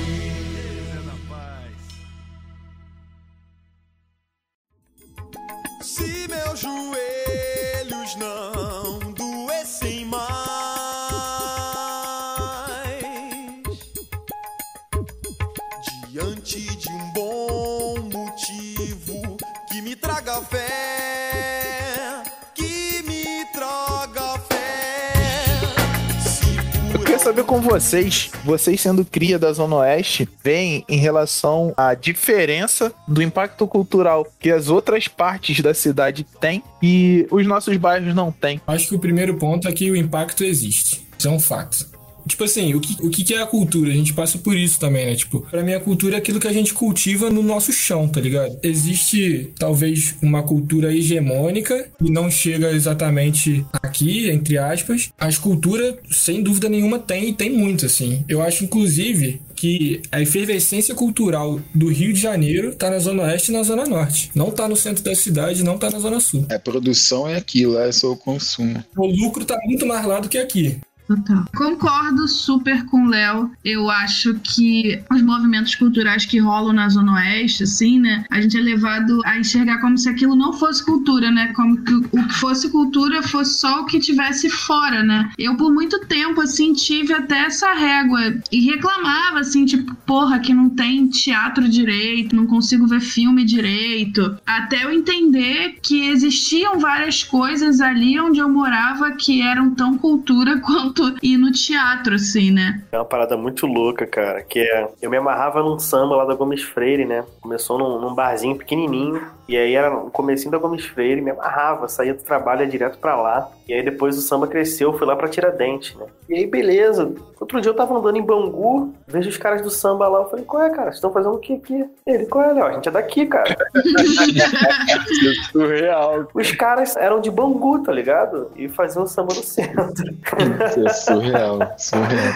com vocês, vocês sendo cria da Zona Oeste, veem em relação à diferença do impacto cultural que as outras partes da cidade têm e os nossos bairros não têm. Acho que o primeiro ponto é que o impacto existe. Isso é um fato. Tipo assim, o que, o que é a cultura? A gente passa por isso também, né? Tipo, pra mim a cultura é aquilo que a gente cultiva no nosso chão, tá ligado? Existe talvez uma cultura hegemônica e não chega exatamente aqui, entre aspas. As culturas, sem dúvida nenhuma, tem e tem muito, assim. Eu acho, inclusive, que a efervescência cultural do Rio de Janeiro tá na Zona Oeste e na Zona Norte. Não tá no centro da cidade, não tá na Zona Sul. A produção é aquilo, é só o consumo. O lucro tá muito mais lá do que aqui. Total. Concordo super com o Léo. Eu acho que os movimentos culturais que rolam na Zona Oeste, assim, né? A gente é levado a enxergar como se aquilo não fosse cultura, né? Como que o que fosse cultura fosse só o que tivesse fora, né? Eu, por muito tempo, assim, tive até essa régua e reclamava, assim, tipo, porra, que não tem teatro direito, não consigo ver filme direito. Até eu entender que existiam várias coisas ali onde eu morava que eram tão cultura quanto ir no teatro, assim, né? É uma parada muito louca, cara. Que é. Eu me amarrava num samba lá da Gomes Freire, né? Começou num, num barzinho pequenininho. E aí era no comecinho da Gomes Freire, me amarrava, saía do trabalho ia direto pra lá. E aí depois o samba cresceu, fui lá pra Tiradentes, né? E aí, beleza. Outro dia eu tava andando em Bangu, vejo os caras do samba lá. Eu falei, qual é, cara? Vocês estão fazendo o que aqui? Ele, qual é, Léo? A gente é daqui, cara. Surreal. Os caras eram de Bangu, tá ligado? E faziam samba no centro. Isso é surreal, surreal.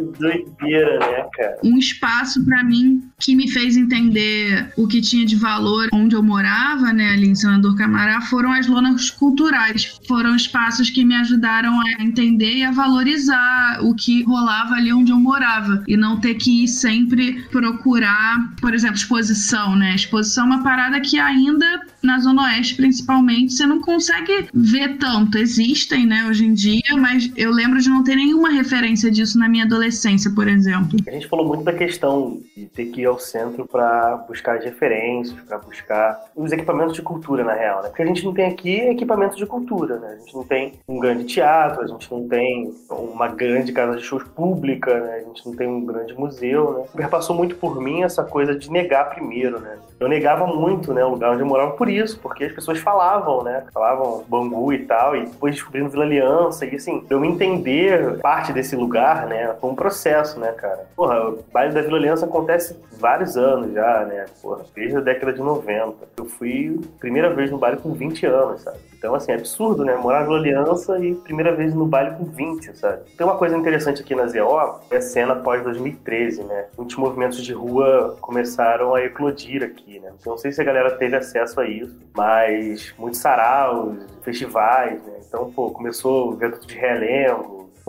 Que doideira, né, cara? Um espaço pra mim que me fez entender o que tinha de valor onde eu morava, né, ali em Senador Camará, foram as lonas culturais. Foram espaços que me ajudaram a entender e a valorizar o que rolava ali onde eu morava e não ter que ir sempre procurar, por exemplo, exposição, né? Exposição é uma parada que ainda na Zona Oeste, principalmente, você não consegue ver tanto. Existem, né, hoje em dia, mas eu lembro de não ter nenhuma referência disso na minha adolescência, por exemplo. A gente falou muito da questão de ter que ir ao centro para buscar as referências, para buscar os equipamentos de cultura, na real, né? Porque a gente não tem aqui equipamentos de cultura, né? A gente não tem um grande teatro, a gente não tem uma grande casa de shows pública, né? A gente não tem um grande museu, né? Perpassou muito por mim essa coisa de negar primeiro, né? Eu negava muito, né, o lugar onde eu morava por isso, porque as pessoas falavam, né? Falavam Bangu e tal, e depois descobrindo Vila Aliança, e assim, eu entender parte desse lugar, né, um processo, né, cara? Porra, o baile da Aliança acontece vários anos já, né? Porra, desde a década de 90. Eu fui primeira vez no baile com 20 anos, sabe? Então, assim, é absurdo, né? Morar na Vila Aliança e primeira vez no baile com 20, sabe? Tem uma coisa interessante aqui na ZO, é a cena pós 2013, né? Muitos movimentos de rua começaram a eclodir aqui, né? Então, não sei se a galera teve acesso a isso, mas muitos saraus, festivais, né? Então, pô, começou o vento de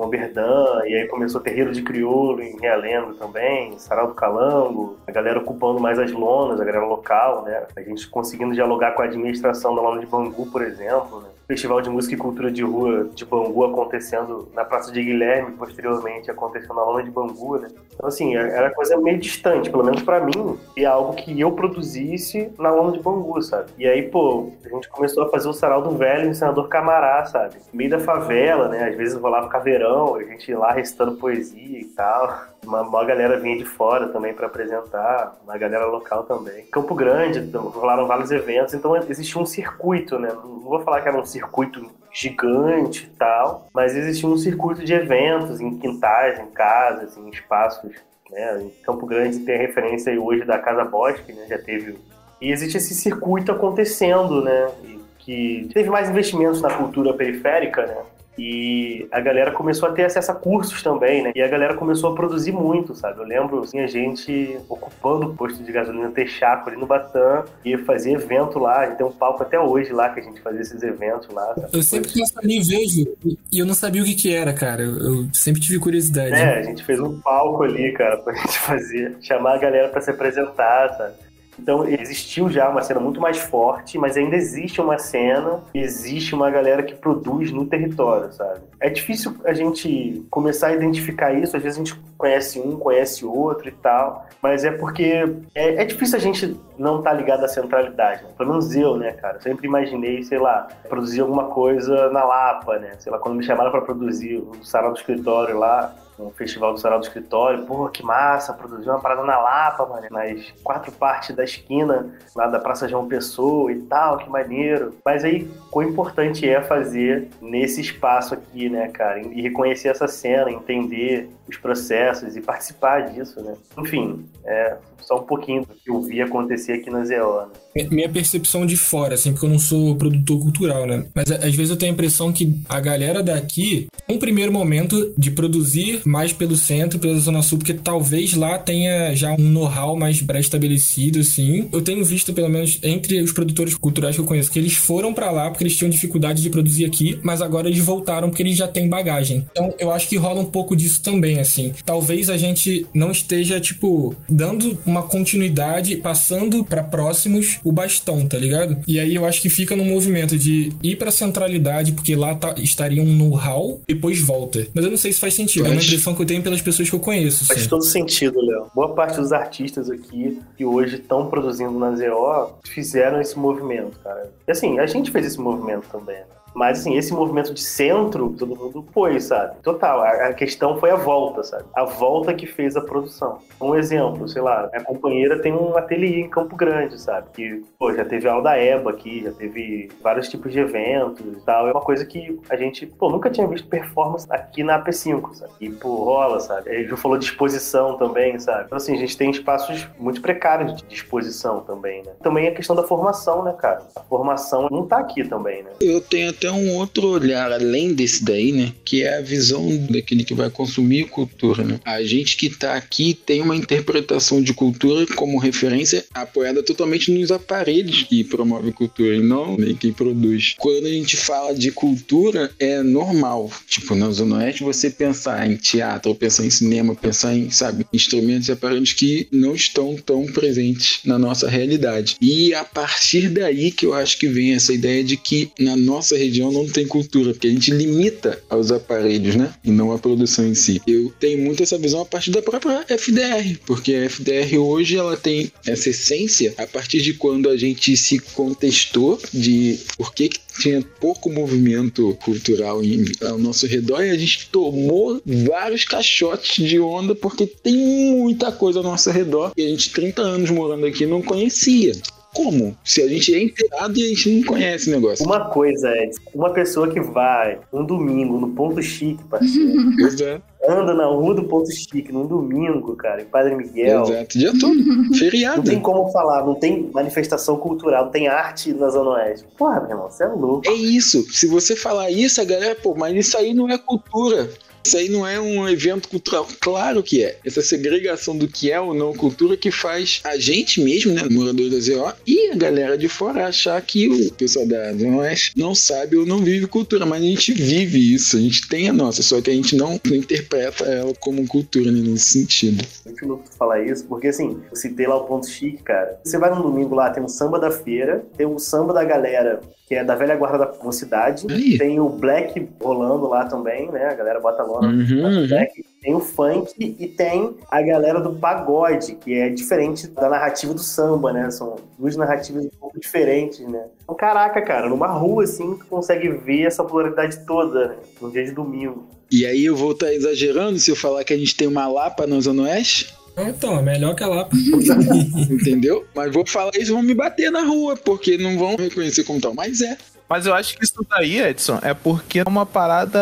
Realengo, Bomberdã, e aí começou Terreiro de Crioulo em Realengo também, Sarau do Calango, a galera ocupando mais as lonas, a galera local, né? A gente conseguindo dialogar com a administração da lona de Bangu, por exemplo, né? Festival de Música e Cultura de Rua de Bangu acontecendo na Praça de Guilherme, posteriormente acontecendo na Lona de Bangu, né? Então, assim, era coisa meio distante, pelo menos para mim, e é algo que eu produzisse na Lona de Bangu, sabe? E aí, pô, a gente começou a fazer o Sarau do Velho em Senador Camará, sabe? No meio da favela, né? Às vezes rolava caveirão, a gente lá recitando poesia e tal. Uma, uma galera vinha de fora também para apresentar, uma galera local também. Campo Grande, então, rolaram vários eventos, então existia um circuito, né? Não vou falar que era um circuito gigante e tal, mas existia um circuito de eventos em quintais, em casas, em espaços. Né? Em Campo Grande tem a referência hoje da Casa Bosque, né? Já teve. E existe esse circuito acontecendo, né? E que teve mais investimentos na cultura periférica, né? E a galera começou a ter acesso a cursos também, né? E a galera começou a produzir muito, sabe? Eu lembro, assim, a gente ocupando o posto de gasolina Texaco ali no Batã e fazia evento lá. A gente tem um palco até hoje lá que a gente fazia esses eventos lá. Sabe? Eu sempre penso ali e vejo, e eu não sabia o que que era, cara. Eu, eu sempre tive curiosidade. É, a gente fez um palco ali, cara, pra gente fazer, chamar a galera pra se apresentar, sabe? Então existiu já uma cena muito mais forte, mas ainda existe uma cena, existe uma galera que produz no território, sabe? É difícil a gente começar a identificar isso, às vezes a gente conhece um, conhece outro e tal, mas é porque é, é difícil a gente não estar tá ligado à centralidade, né? Pelo menos eu, né, cara? Sempre imaginei, sei lá, produzir alguma coisa na Lapa, né? Sei lá, quando me chamaram para produzir o sarau do escritório lá, um festival do Sarau do Escritório. Pô, que massa, produziu uma parada na Lapa, mano. Nas quatro partes da esquina, lá da Praça João Pessoa e tal, que maneiro. Mas aí, quão importante é fazer nesse espaço aqui, né, cara? E reconhecer essa cena, entender os processos e participar disso, né? Enfim, é só um pouquinho do que eu vi acontecer aqui na ZO, né? Minha percepção de fora, assim, porque eu não sou produtor cultural, né? Mas às vezes eu tenho a impressão que a galera daqui, um primeiro momento de produzir mais pelo centro, pela Zona Sul, porque talvez lá tenha já um know-how mais pré-estabelecido, assim. Eu tenho visto, pelo menos, entre os produtores culturais que eu conheço, que eles foram para lá porque eles tinham dificuldade de produzir aqui, mas agora eles voltaram porque eles já têm bagagem. Então eu acho que rola um pouco disso também, assim. Talvez a gente não esteja, tipo, dando uma continuidade, passando para próximos o bastão, tá ligado? E aí eu acho que fica no movimento de ir pra centralidade, porque lá tá, estaria um know-how, depois volta. Mas eu não sei se faz sentido. É uma impressão que eu tenho pelas pessoas que eu conheço. Faz assim. todo sentido, Léo. Boa parte dos artistas aqui que hoje estão produzindo na ZO fizeram esse movimento, cara. E assim, a gente fez esse movimento também, né? Mas, assim, esse movimento de centro, todo mundo foi, sabe? Total. A, a, questão foi a volta, sabe? A volta que fez a produção. Um exemplo, sei lá, minha companheira tem um ateliê em Campo Grande, sabe? Que pô, já teve aula da EBA aqui, já teve vários tipos de eventos e tal. É uma coisa que a gente, pô, nunca tinha visto performance aqui na AP5, sabe? E, pô, rola, sabe? Ele já falou de exposição também, sabe? Então, assim, a gente tem espaços muito precários de exposição também, né? Também a questão da formação, né, cara? A formação não tá aqui também, né? Eu tenho até um outro olhar além desse daí, né? Que é a visão daquele que vai consumir cultura, né? A gente que tá aqui tem uma interpretação de cultura como referência apoiada totalmente nos aparelhos que promovem cultura e não em quem produz. Quando a gente fala de cultura, é normal. Tipo, na Zona Oeste, você pensar em teatro, pensar em cinema, pensar em, sabe, instrumentos e aparelhos que não estão tão presentes na nossa realidade. E a partir daí que eu acho que vem essa ideia de que na nossa região não tem cultura, porque a gente limita aos aparelhos, né? E não a produção em si. Eu tenho muito essa visão a partir da própria FDR, porque a FDR hoje ela tem essa essência a partir de quando a gente se contestou de por que, que tinha pouco movimento cultural em, ao nosso redor e a gente tomou vários caixotes de onda porque tem muita coisa ao nosso redor e a gente 30 anos morando aqui não conhecia. Como? Se a gente é inteirado e a gente não conhece o negócio. Uma coisa é, uma pessoa que vai um domingo no ponto chique, parceiro. Pois é. anda na rua do Ponto Chique num domingo, cara, em Padre Miguel. Exato, dia todo. Não Feriado. tem como falar, não tem manifestação cultural, não tem arte na Zona Oeste. Porra, meu irmão, você é louco. É isso. Se você falar isso, a galera, pô, mas isso aí não é cultura. Isso aí não é um evento cultural. Claro que é. Essa segregação do que é ou não cultura que faz a gente mesmo, né, morador da ZO, e a galera de fora achar que o pessoal da Zona Oeste não sabe ou não vive cultura. Mas a gente vive isso, a gente tem a nossa, só que a gente não interpreta ela como cultura, né, nesse sentido. Muito louco falar isso, porque assim, eu citei lá o Ponto Chique, cara. Você vai num domingo lá, tem o samba da feira, tem o samba da galera, que é da velha guarda da mocidade, Aí. tem o black rolando lá também, né? A galera bota lona Uhum, uhum. black. Tem o funk e tem a galera do pagode, que é diferente da narrativa do samba, né? São duas narrativas um pouco diferentes, né? Então, caraca, cara, numa rua assim, tu consegue ver essa pluralidade toda, né? Num dia de domingo. E aí eu vou estar exagerando se eu falar que a gente tem uma Lapa na Zona Oeste? Então, é melhor que Lapa. Entendeu? Mas vou falar isso, vão me bater na rua, porque não vão reconhecer como tal. Mas é. Mas eu acho que isso daí, Edson, é porque é uma parada.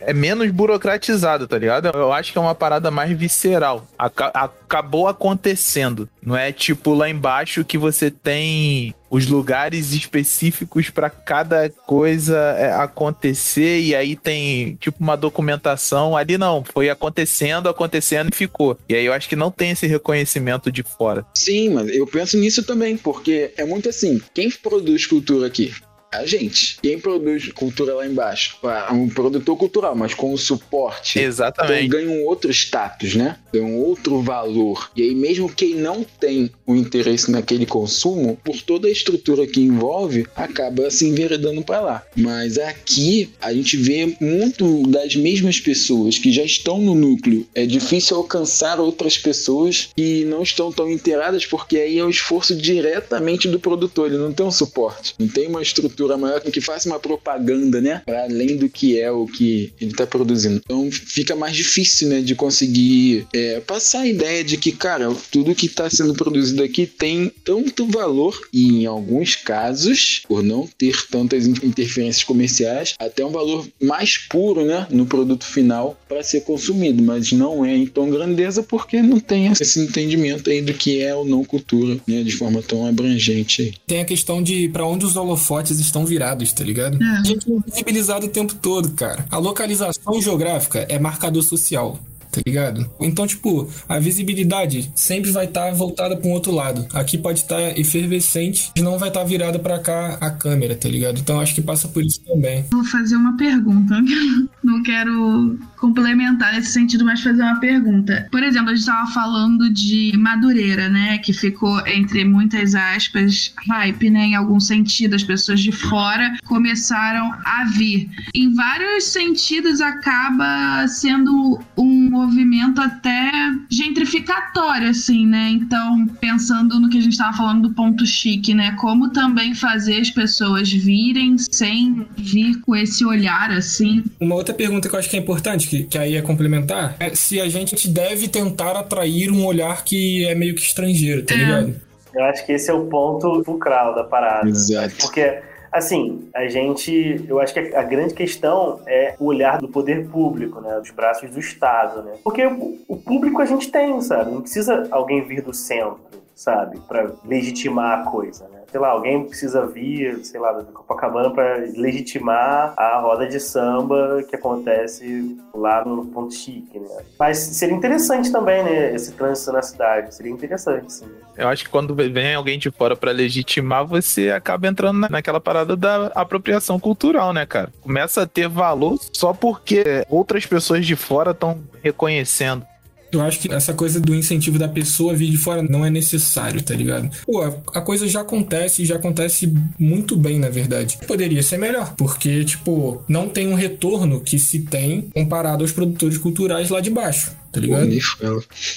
É menos burocratizada, tá ligado? Eu acho que é uma parada mais visceral. Aca- acabou acontecendo. Não é tipo lá embaixo que você tem os lugares específicos pra cada coisa é, acontecer e aí tem tipo uma documentação. Ali não, foi acontecendo, acontecendo e ficou. E aí eu acho que não tem esse reconhecimento de fora. Sim, mas eu penso nisso também, porque é muito assim: quem produz cultura aqui? A gente. Quem produz cultura lá embaixo? Ah, Um produtor cultural, mas com o suporte. Então Exatamente. ganha um outro status, né? Ganha um outro valor. E aí, mesmo quem não tem o interesse naquele consumo, por toda a estrutura que envolve, acaba se enveredando para lá. Mas aqui a gente vê muito das mesmas pessoas que já estão no núcleo. É difícil alcançar outras pessoas que não estão tão inteiradas, porque aí é o esforço diretamente do produtor. Ele não tem um suporte, não tem uma estrutura maior que faça uma propaganda, né? Para além do que é o que ele está produzindo. Então fica mais difícil, né? De conseguir é, passar a ideia de que, cara, tudo que está sendo produzido aqui tem tanto valor e, em alguns casos, por não ter tantas in- interferências comerciais, até um valor mais puro, né? No produto final para ser consumido, mas não é em tão grandeza porque não tem esse entendimento aí do que é ou não cultura, né? De forma tão abrangente. Tem a questão de pra onde os holofotes estão virados, tá ligado? É. A gente é invisibilizado o tempo todo, cara. A localização geográfica é marcador social. Tá ligado? Então, tipo, a visibilidade sempre vai estar voltada para um outro lado. Aqui pode estar efervescente, mas não vai estar virada pra cá a câmera, tá ligado? Então acho que passa por isso também. Vou fazer uma pergunta. Não quero complementar nesse sentido, mas fazer uma pergunta. Por exemplo, a gente estava falando de Madureira, né? Que ficou, entre muitas aspas, hype, né? Em algum sentido, as pessoas de fora começaram a vir. Em vários sentidos, acaba sendo um movimento até gentrificatório, assim, né? Então, pensando no que a gente estava falando do ponto chique, né? Como também fazer as pessoas virem sem vir com esse olhar, assim. Uma outra pergunta que eu acho que é importante, que, que aí é complementar, é se a gente deve tentar atrair um olhar que é meio que estrangeiro, tá É. ligado? Eu acho que esse é o ponto fulcral da parada. Exato. Porque, assim, a gente. Eu acho que a, grande questão é o olhar do poder público, né? Dos braços do Estado, né? Porque o, o público a gente tem, sabe? Não precisa alguém vir do centro, sabe? Pra legitimar a coisa, né? Sei lá, alguém precisa vir, sei lá, do Copacabana pra legitimar a roda de samba que acontece lá no Ponto Chique, né? Mas seria interessante também, né? Esse trânsito na cidade. Seria interessante, sim. Eu acho que quando vem alguém de fora pra legitimar, você acaba entrando na- naquela parada da apropriação cultural, né, cara? Começa a ter valor só porque outras pessoas de fora estão reconhecendo. Eu acho que essa coisa do incentivo da pessoa vir de fora não é necessário, tá ligado? Pô, a, coisa já acontece e já acontece muito bem, na verdade. Poderia ser melhor, porque, tipo, não tem um retorno que se tem comparado aos produtores culturais lá de baixo, tá ligado?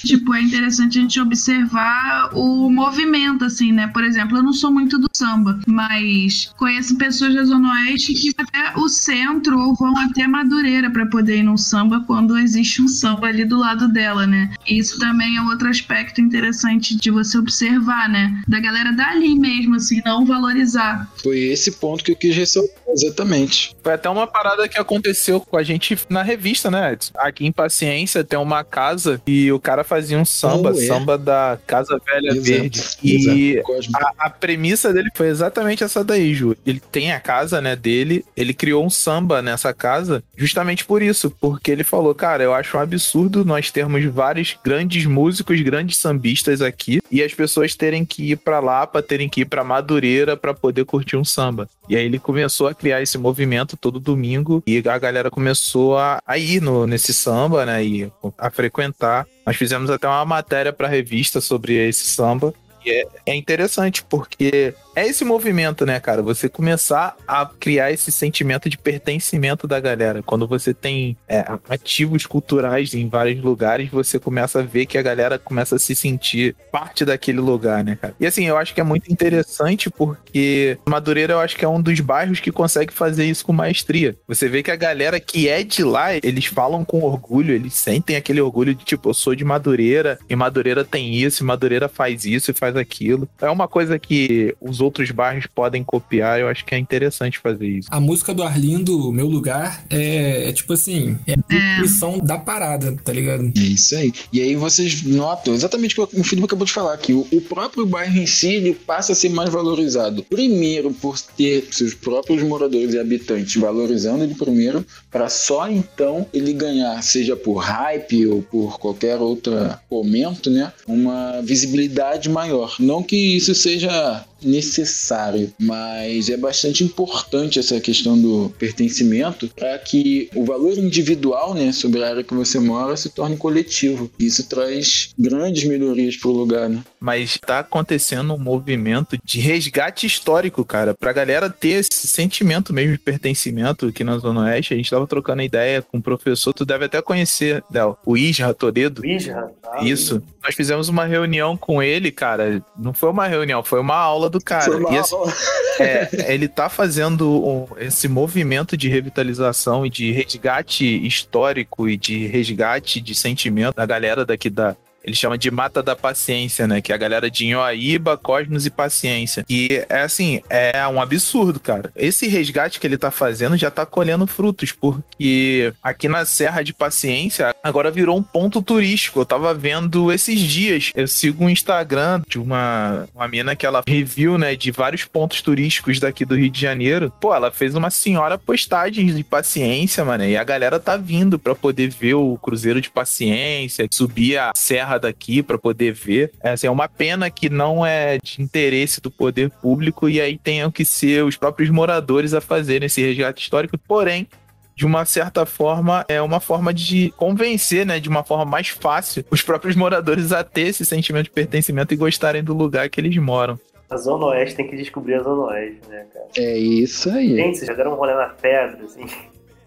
Tipo, é interessante a gente observar o movimento, assim, né? Por exemplo, eu não sou muito do samba, mas conheço pessoas da Zona Oeste que vão até o centro ou vão até Madureira pra poder ir num samba quando existe um samba ali do lado dela, né? Isso também é outro aspecto interessante de você observar, né? Da galera dali mesmo, assim, não valorizar. Foi esse ponto que eu quis ressaltar. Exatamente. Foi até uma parada que aconteceu com a gente na revista, né, Edson? Aqui em Paciência tem uma casa e o cara fazia um samba, Oh, é? samba da Casa Velha Exato, Verde. E a, a premissa dele foi exatamente essa daí, Ju. Ele tem a casa, né, dele, ele criou um samba nessa casa justamente por isso, porque ele falou, cara, eu acho um absurdo nós termos vários grandes músicos, grandes sambistas aqui e as pessoas terem que ir pra Lapa, terem que ir pra Madureira pra poder curtir um samba. E aí ele começou a criar esse movimento todo domingo e a galera começou a, a ir no, nesse samba, né, e a frequentar. Nós fizemos até uma matéria pra revista sobre esse samba. E é, é interessante, porque é esse movimento, né, cara? Você começar a criar esse sentimento de pertencimento da galera. Quando você tem é, ativos culturais em vários lugares, você começa a ver que a galera começa a se sentir parte daquele lugar, né, cara? E assim, eu acho que é muito interessante porque Madureira eu acho que é um dos bairros que consegue fazer isso com maestria. Você vê que a galera que é de lá, eles falam com orgulho, eles sentem aquele orgulho de tipo, eu sou de Madureira, e Madureira tem isso, e Madureira faz isso e faz aquilo. É uma coisa que os outros bairros podem copiar, eu acho que é interessante fazer isso. A música do Arlindo, Meu Lugar, é, é tipo assim, é a descrição da parada, tá ligado? É isso aí. E aí vocês notam exatamente o que o Felipe acabou de falar, que o, o próprio bairro em si ele passa a ser mais valorizado. Primeiro, por ter seus próprios moradores e habitantes valorizando ele primeiro, para só então ele ganhar, seja por hype ou por qualquer outro momento, né? Uma visibilidade maior. Não que isso seja necessário, mas é bastante importante essa questão do pertencimento para que o valor individual, né, sobre a área que você mora se torne coletivo. Isso traz grandes melhorias para o lugar, né? Mas tá acontecendo um movimento de resgate histórico, cara, pra galera ter esse sentimento mesmo de pertencimento aqui na Zona Oeste. A gente tava trocando ideia com o professor, tu deve até conhecer, Del, o Isra Toledo. Isra? Ah, Isso. Nós fizemos uma reunião com ele, cara. Não foi uma reunião, foi uma aula do cara. E aula. é, ele tá fazendo um- esse movimento de revitalização e de resgate histórico e de resgate de sentimento da galera daqui da. Ele chama de Mata da Paciência, né? Que é a galera de Inhoaíba, Cosmos e Paciência. E é assim, é um absurdo, cara. Esse resgate que ele tá fazendo já tá colhendo frutos, porque aqui na Serra de Paciência agora virou um ponto turístico. Eu tava vendo esses dias. Eu sigo um Instagram de uma, uma mina que ela review, né, de vários pontos turísticos daqui do Rio de Janeiro. Pô, ela fez uma senhora postagem de paciência, mano. E a galera tá vindo pra poder ver o Cruzeiro de Paciência, subir a serra daqui pra poder ver. É, assim, é uma pena que não é de interesse do poder público e aí tenham que ser os próprios moradores a fazerem esse resgate histórico. Porém, de uma certa forma, é uma forma de convencer, né, de uma forma mais fácil, os próprios moradores a ter esse sentimento de pertencimento e gostarem do lugar que eles moram. A Zona Oeste tem que descobrir a Zona Oeste, né, cara? É isso aí. Gente, vocês já deram um rolê na pedra, assim.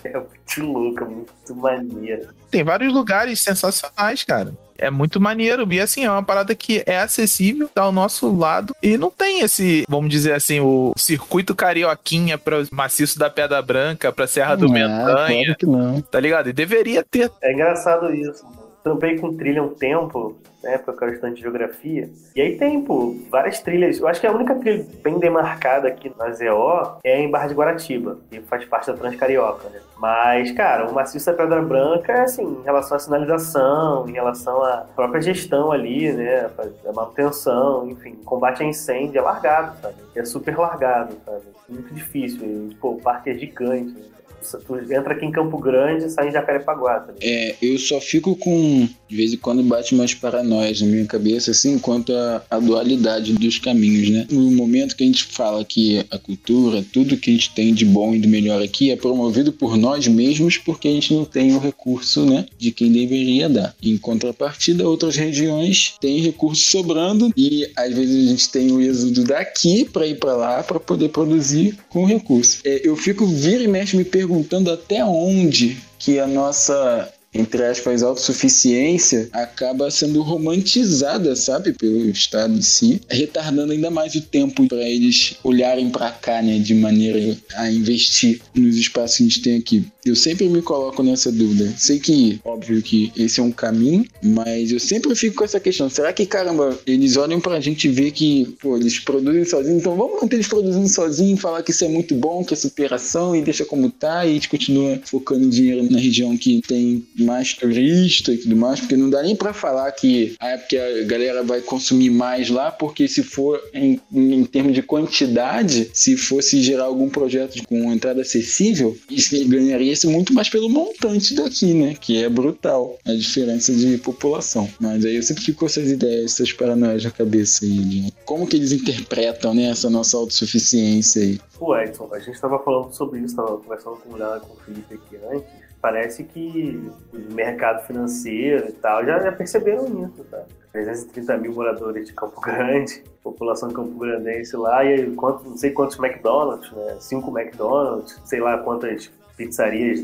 É muito louco, é muito maneiro. Tem vários lugares sensacionais, cara. É muito maneiro. E assim, é uma parada que é acessível, tá ao nosso lado. E não tem esse, vamos dizer assim, o circuito carioquinha para maciço da Pedra Branca, pra Serra do Ah, Mentanha. claro que não. Tá ligado? E deveria ter. É engraçado isso. Trampei com trilha um tempo na época que eu era estudante de geografia. E aí tem, pô, várias trilhas. Eu acho que a única trilha bem demarcada aqui na ZO é em Barra de Guaratiba, que faz parte da Transcarioca, né? Mas, cara, o maciço da Pedra Branca é assim, em relação à sinalização, em relação à própria gestão ali, né? A manutenção, enfim, combate a incêndio é largado, sabe? É super largado, sabe? Muito difícil. E, pô, o parque é gigante. Né? Tu entra aqui em Campo Grande e sai em Jacarepaguá, tá? É, eu só fico com. De vez em quando bate umas paranoias na minha cabeça, assim, quanto à dualidade dos caminhos, né? No momento que a gente fala que a cultura, tudo que a gente tem de bom e do melhor aqui é promovido por nós mesmos porque a gente não tem o recurso, né? De quem deveria dar. Em contrapartida, outras regiões têm recursos sobrando e às vezes a gente tem o êxodo daqui para ir para lá para poder produzir com recurso. É, eu fico vira e mexe me perguntando até onde que a nossa entre aspas, autossuficiência acaba sendo romantizada, sabe, pelo Estado em si, retardando ainda mais o tempo para eles olharem para cá, né, de maneira a investir nos espaços que a gente tem aqui. Eu sempre me coloco nessa dúvida. Sei que, óbvio que esse é um caminho, mas eu sempre fico com essa questão. Será que, caramba, eles olham pra gente e que, pô, eles produzem sozinhos, então vamos manter eles produzindo sozinhos, falar que isso é muito bom, que é superação e deixa como tá, e a gente continua focando dinheiro na região que tem mais turista e tudo mais, porque não dá nem pra falar que ah, é porque a galera vai consumir mais lá, porque se for em, em termos de quantidade, se fosse gerar algum projeto com entrada acessível, isso ganharia esse muito mais pelo montante daqui, né? Que é brutal a diferença de população. Mas aí eu sempre fico com essas ideias, essas paranoias na cabeça aí, de como que eles interpretam, né, essa nossa autossuficiência aí. Pô, Edson, a gente tava falando sobre isso, tava conversando com, o com o Felipe aqui antes. Parece que o mercado financeiro e tal já, já perceberam isso, tá? 330 mil moradores de Campo Grande, população campo grandense lá, e aí, quanto, não sei quantos McDonald's, né? Cinco McDonald's, sei lá quantas pizzarias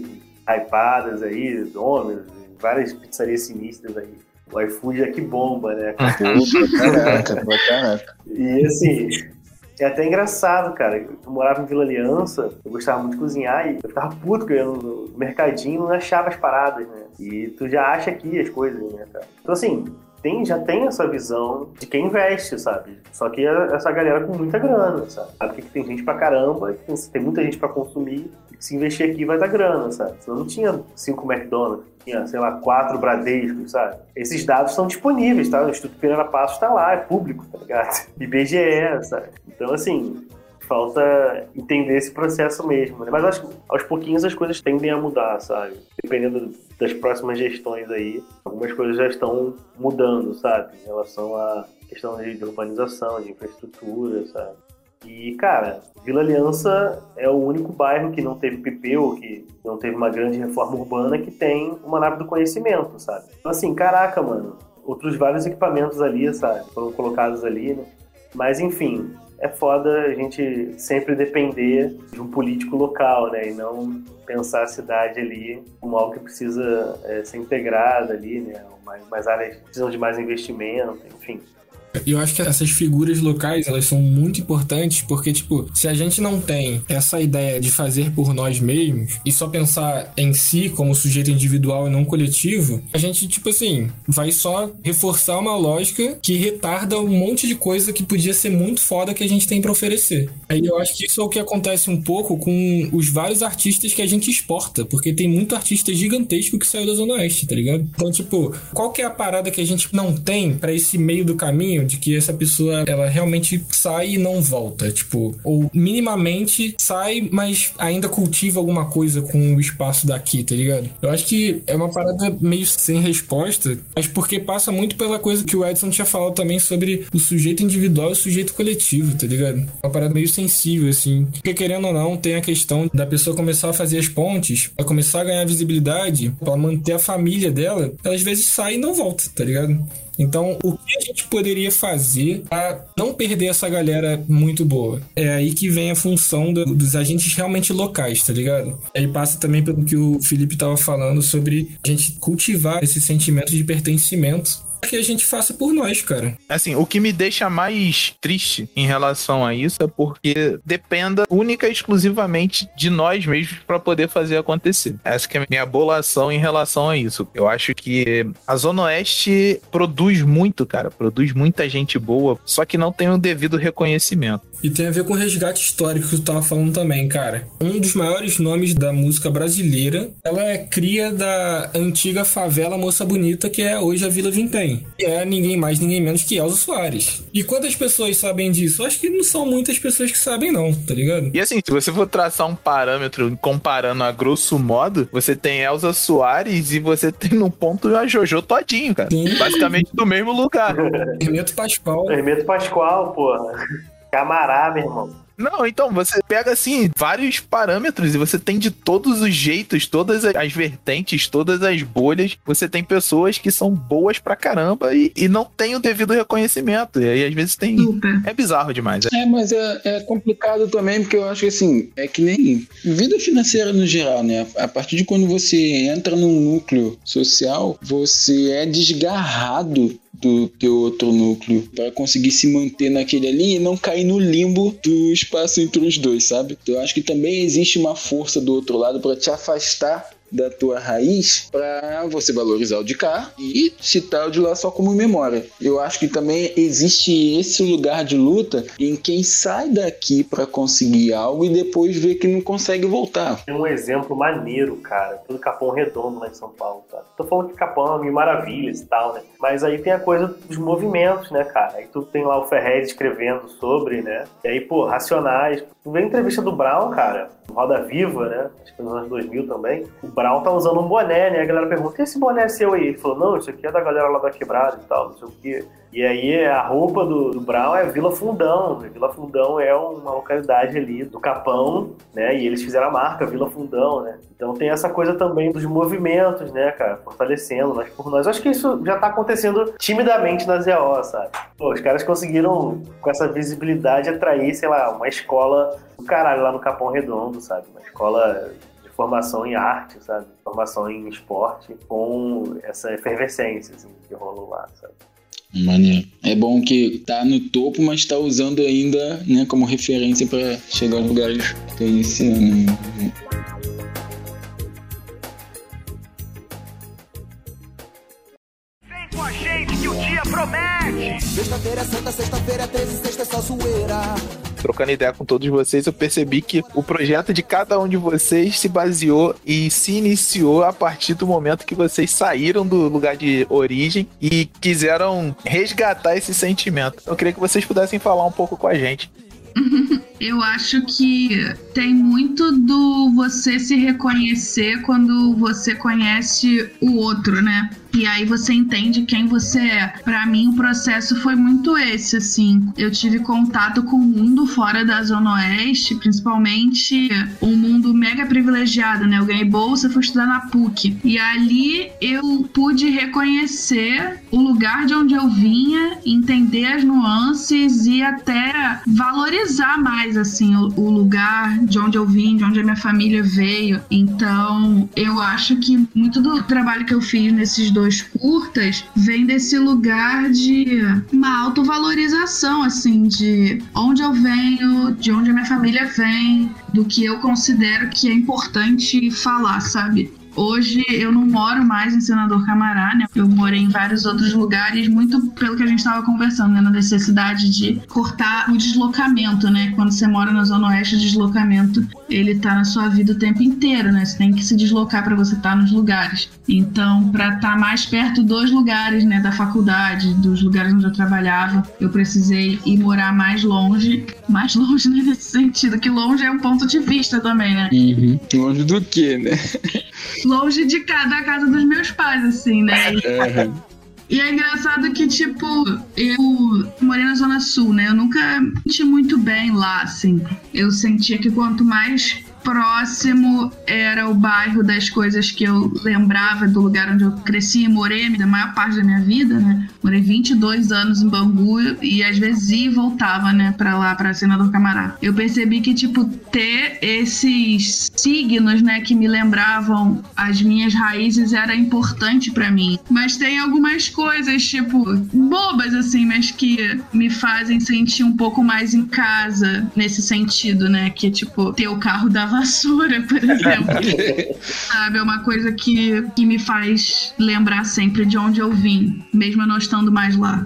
hypadas aí, Domino's, várias pizzarias sinistras aí. O iFood é que bomba, né? Caraca, caraca. E assim, é até engraçado, cara. Eu morava em Vila Aliança, eu gostava muito de cozinhar e eu ficava puto que eu ia no mercadinho e não achava as paradas, né? E tu já acha aqui as coisas, né, cara? Então, assim, tem, já tem essa visão de quem investe, sabe? Só que é essa galera com muita grana, sabe? Sabe que tem gente pra caramba, tem, muita gente pra consumir, e se investir aqui vai dar grana, sabe? Senão não tinha cinco McDonald's, tinha, sei lá, quatro Bradescos, sabe? Esses dados são disponíveis, tá? O Instituto Pereira Passos tá lá, é público, tá ligado? IBGE, sabe? Então, assim, falta entender esse processo mesmo. Né? Mas acho que aos pouquinhos as coisas tendem a mudar, sabe? Dependendo das próximas gestões aí, algumas coisas já estão mudando, sabe? Em relação à questão de urbanização, de infraestrutura, sabe? E, cara, Vila Aliança é o único bairro que não teve PP ou que não teve uma grande reforma urbana que tem uma nave do conhecimento, sabe? Então, assim, caraca, mano, outros vários equipamentos ali, sabe? Foram colocados ali, né? Mas, enfim, é foda a gente sempre depender de um político local, né? E não pensar a cidade ali como algo que precisa é, ser integrado ali, né? Mais, mais áreas precisam de mais investimento, enfim. Eu acho que essas figuras locais, elas são muito importantes porque, tipo, se a gente não tem essa ideia de fazer por nós mesmos e só pensar em si como sujeito individual e não coletivo, a gente, tipo assim, vai só reforçar uma lógica que retarda um monte de coisa que podia ser muito foda que a gente tem para oferecer. Aí eu acho que isso é o que acontece um pouco com os vários artistas que a gente exporta, porque tem muito artista gigantesco que saiu da Zona Oeste, tá ligado? Então, tipo, qual que é a parada que a gente não tem para esse meio do caminho de que essa pessoa ela realmente sai e não volta, tipo, ou minimamente sai, mas ainda cultiva alguma coisa com o espaço daqui, tá ligado? Eu acho que é uma parada meio sem resposta, mas porque passa muito pela coisa que o Edson tinha falado também sobre o sujeito individual e o sujeito coletivo, tá ligado? Uma parada meio sensível, assim. Porque querendo ou não, tem a questão da pessoa começar a fazer as pontes, a começar a ganhar visibilidade, pra manter a família dela, ela às vezes sai e não volta, tá ligado? Então, o que a gente poderia fazer para não perder essa galera muito boa? É aí que vem a função do, dos agentes realmente locais, tá ligado? Aí passa também pelo que o Felipe tava falando sobre a gente cultivar esse sentimento de pertencimento que a gente faça por nós, cara. Assim, o que me deixa mais triste em relação a isso é porque dependa única e exclusivamente de nós mesmos para poder fazer acontecer. Essa que é a minha bolação em relação a isso. Eu acho que a Zona Oeste produz muito, cara, produz muita gente boa, só que não tem o devido reconhecimento. E tem a ver com o resgate histórico que tu tava falando também, cara. Um dos maiores nomes da música brasileira, ela é cria da antiga favela Moça Bonita, que é hoje a Vila Vintém. E é ninguém mais, ninguém menos que Elza Soares. E quantas pessoas sabem disso? Acho que não são muitas pessoas que sabem, não, tá ligado? E assim, se você for traçar um parâmetro comparando a grosso modo, você tem Elza Soares e você tem no ponto a Jojo todinho, cara. Sim. Basicamente do mesmo lugar. Hermeto Pascoal. Hermeto Pascoal, porra. Camará, meu irmão. Não, então você pega assim vários parâmetros e você tem de todos os jeitos, todas as vertentes, todas as bolhas. Você tem pessoas que são boas pra caramba e, e não tem o devido reconhecimento. E aí às vezes tem. Super. É bizarro demais. É, mas é, é complicado também, porque eu acho que assim, é que nem vida financeira no geral, né? A partir de quando você entra num núcleo social, você é desgarrado do teu outro núcleo para conseguir se manter naquele ali e não cair no limbo do espaço entre os dois, sabe? Eu acho que também existe uma força do outro lado para te afastar da tua raiz para você valorizar o de cá e citar o de lá só como memória. Eu acho que também existe esse lugar de luta em quem sai daqui para conseguir algo e depois vê que não consegue voltar. Tem um exemplo maneiro, cara, do Capão Redondo lá em São Paulo, tá? Tô falando que Capão é mil maravilhas e tal, né? Mas aí tem a coisa dos movimentos, né, cara? Aí tu tem lá o Ferrez escrevendo sobre, né? E aí, pô, Racionais. Tu vê a entrevista do Brown, cara, Roda Viva, né? Acho que nos anos 2000 também. O Brown tá usando um boné, né? A galera pergunta, esse boné é seu aí? Ele falou, não, isso aqui é da galera lá da quebrada e tal, não sei o quê. E aí a roupa do, do Brown é Vila Fundão. né? Vila Fundão é uma localidade ali do Capão, né? E eles fizeram a marca Vila Fundão, né? Então tem essa coisa também dos movimentos, né, cara? Fortalecendo nós por nós. Eu acho que isso já tá acontecendo timidamente na ZO, sabe? Pô, os caras conseguiram, com essa visibilidade, atrair, sei lá, uma escola do caralho lá no Capão Redondo, sabe? Uma escola formação em arte, sabe? Formação em esporte, com essa efervescência, assim, que rolou lá, sabe? Maneiro. É bom que tá no topo, mas tá usando ainda, né, como referência para chegar aos lugares que tem esse ano. né? Vem com a gente que o dia promete. Sexta-feira é santa, sexta-feira é 13, sexta é só zoeira. Trocando ideia com todos vocês, eu percebi que o projeto de cada um de vocês se baseou e se iniciou a partir do momento que vocês saíram do lugar de origem e quiseram resgatar esse sentimento. Eu queria que vocês pudessem falar um pouco com a gente. Eu acho que tem muito do você se reconhecer quando você conhece o outro, né? E aí você entende quem você é. Pra mim, o processo foi muito esse, assim. Eu tive contato com o mundo fora da Zona Oeste, principalmente um mundo mega privilegiado, né? Eu ganhei bolsa, fui estudar na PUC. E ali eu pude reconhecer o lugar de onde eu vinha, entender as nuances e até valorizar mais, assim, o, o lugar de onde eu vim, de onde a minha família veio. Então, eu acho que muito do trabalho que eu fiz nesses dois curtas vem desse lugar de uma autovalorização, assim, de onde eu venho, de onde a minha família vem, do que eu considero que é importante falar, sabe? Hoje eu não moro mais em Senador Camará, né? Eu morei em vários outros lugares, muito pelo que a gente estava conversando, né? Na necessidade de cortar o deslocamento, né? Quando você mora na Zona Oeste, o deslocamento ele tá na sua vida o tempo inteiro, né? Você tem que se deslocar para você estar nos lugares. Então, para estar mais perto dos lugares, né? Da faculdade, dos lugares onde eu trabalhava, eu precisei ir morar mais longe. Mais longe, né? Nesse sentido, que longe é um ponto de vista também, né? Uhum. Longe do que, né? longe de ca- da casa dos meus pais, assim, né? E é engraçado que, tipo, eu morei na Zona Sul, né? Eu nunca me senti muito bem lá, assim. Eu sentia que quanto mais próximo era o bairro das coisas que eu lembrava do lugar onde eu cresci e morei a maior parte da minha vida, né? Morei 22 anos em Bangu e às vezes ia e voltava, né, pra lá, pra Senador Camará. Eu percebi que, tipo, ter esses signos, né, que me lembravam as minhas raízes era importante para mim. Mas tem algumas coisas, tipo, bobas, assim, mas que me fazem sentir um pouco mais em casa nesse sentido, né? Que, tipo, ter o carro da vassoura, por exemplo. Sabe? É uma coisa que, que me faz lembrar sempre de onde eu vim, mesmo eu não estando mais lá.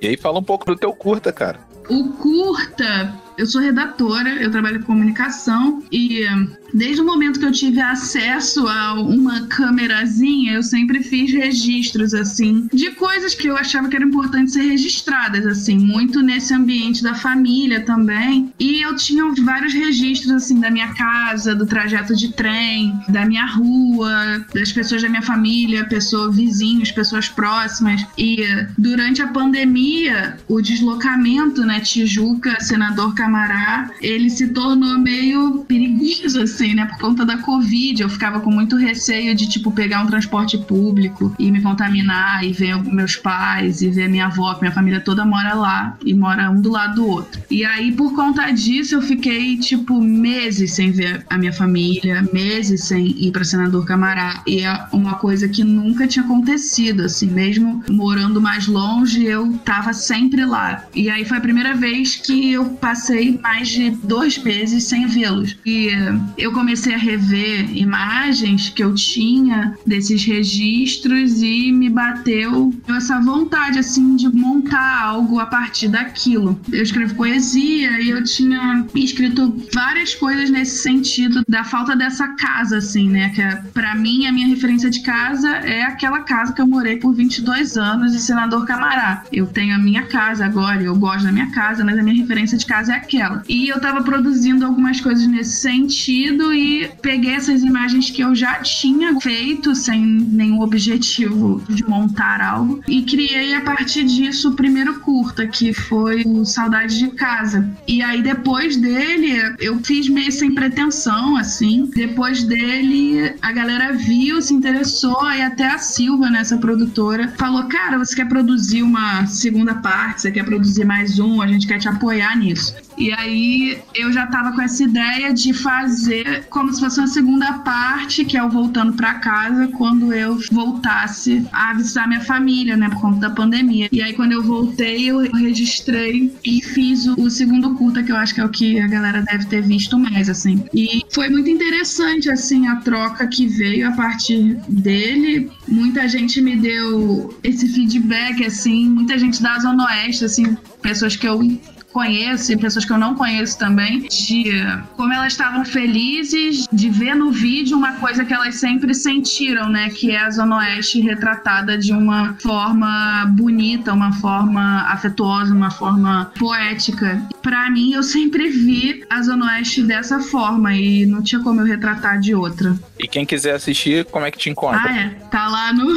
E aí fala um pouco do teu curta, cara. O curta, eu sou redatora, eu trabalho com comunicação e desde o momento que eu tive acesso a uma câmerazinha, eu sempre fiz registros, assim, de coisas que eu achava que eram importantes ser registradas, assim, muito nesse ambiente da família também. E eu tinha vários registros, assim, da minha casa, do trajeto de trem, da minha rua, das pessoas da minha família, pessoas vizinhos, pessoas próximas. E durante a pandemia, o deslocamento, né, Tijuca, Senador Camará, ele se tornou meio perigoso, assim, né? Por conta da Covid, eu ficava com muito receio de, tipo, pegar um transporte público e me contaminar e ver meus pais e ver minha avó, que minha família toda mora lá e mora um do lado do outro. E aí, por conta disso, eu fiquei, tipo, meses sem ver a minha família, meses sem ir para Senador Camará. E é uma coisa que nunca tinha acontecido, assim, mesmo morando mais longe, eu tava sempre lá. E aí foi a primeira vez que eu passei mais de dois meses sem vê-los. E eu comecei a rever imagens que eu tinha desses registros e me bateu essa vontade assim de montar algo a partir daquilo. Eu escrevo poesia e eu tinha escrito várias coisas nesse sentido da falta dessa casa assim, né, que é, para mim a minha referência de casa é aquela casa que eu morei por 22 anos em Senador Camará. Eu tenho a minha casa agora, eu gosto da minha casa, mas a minha referência de casa é aquela. E eu tava produzindo algumas coisas nesse sentido e peguei essas imagens que eu já tinha feito sem nenhum objetivo de montar algo e criei a partir disso o primeiro curta, que foi o Saudade de Casa. E aí depois dele, eu fiz meio sem pretensão, assim. Depois dele, a galera viu, se interessou, e até a Silva, nessa produtora, falou: Cara, você quer produzir uma segunda parte, você quer produzir mais um, a gente quer te apoiar nisso. E aí eu já tava com essa ideia de fazer como se fosse uma segunda parte, que é o voltando para casa, quando eu voltasse a visitar minha família, né, por conta da pandemia. E aí quando eu voltei, eu registrei e fiz o, o segundo curta, que eu acho que é o que a galera deve ter visto mais, assim. E foi muito interessante, assim, a troca que veio a partir dele. Muita gente me deu esse feedback, assim, muita gente da Zona Oeste, assim, pessoas que eu conheço e pessoas que eu não conheço também, de como elas estavam felizes de ver no vídeo uma coisa que elas sempre sentiram, né? Que é a Zona Oeste retratada de uma forma bonita, uma forma afetuosa, uma forma poética. Para mim, eu sempre vi a Zona Oeste dessa forma e não tinha como eu retratar de outra. E quem quiser assistir, como é que te encontra? Ah, é. Tá lá no.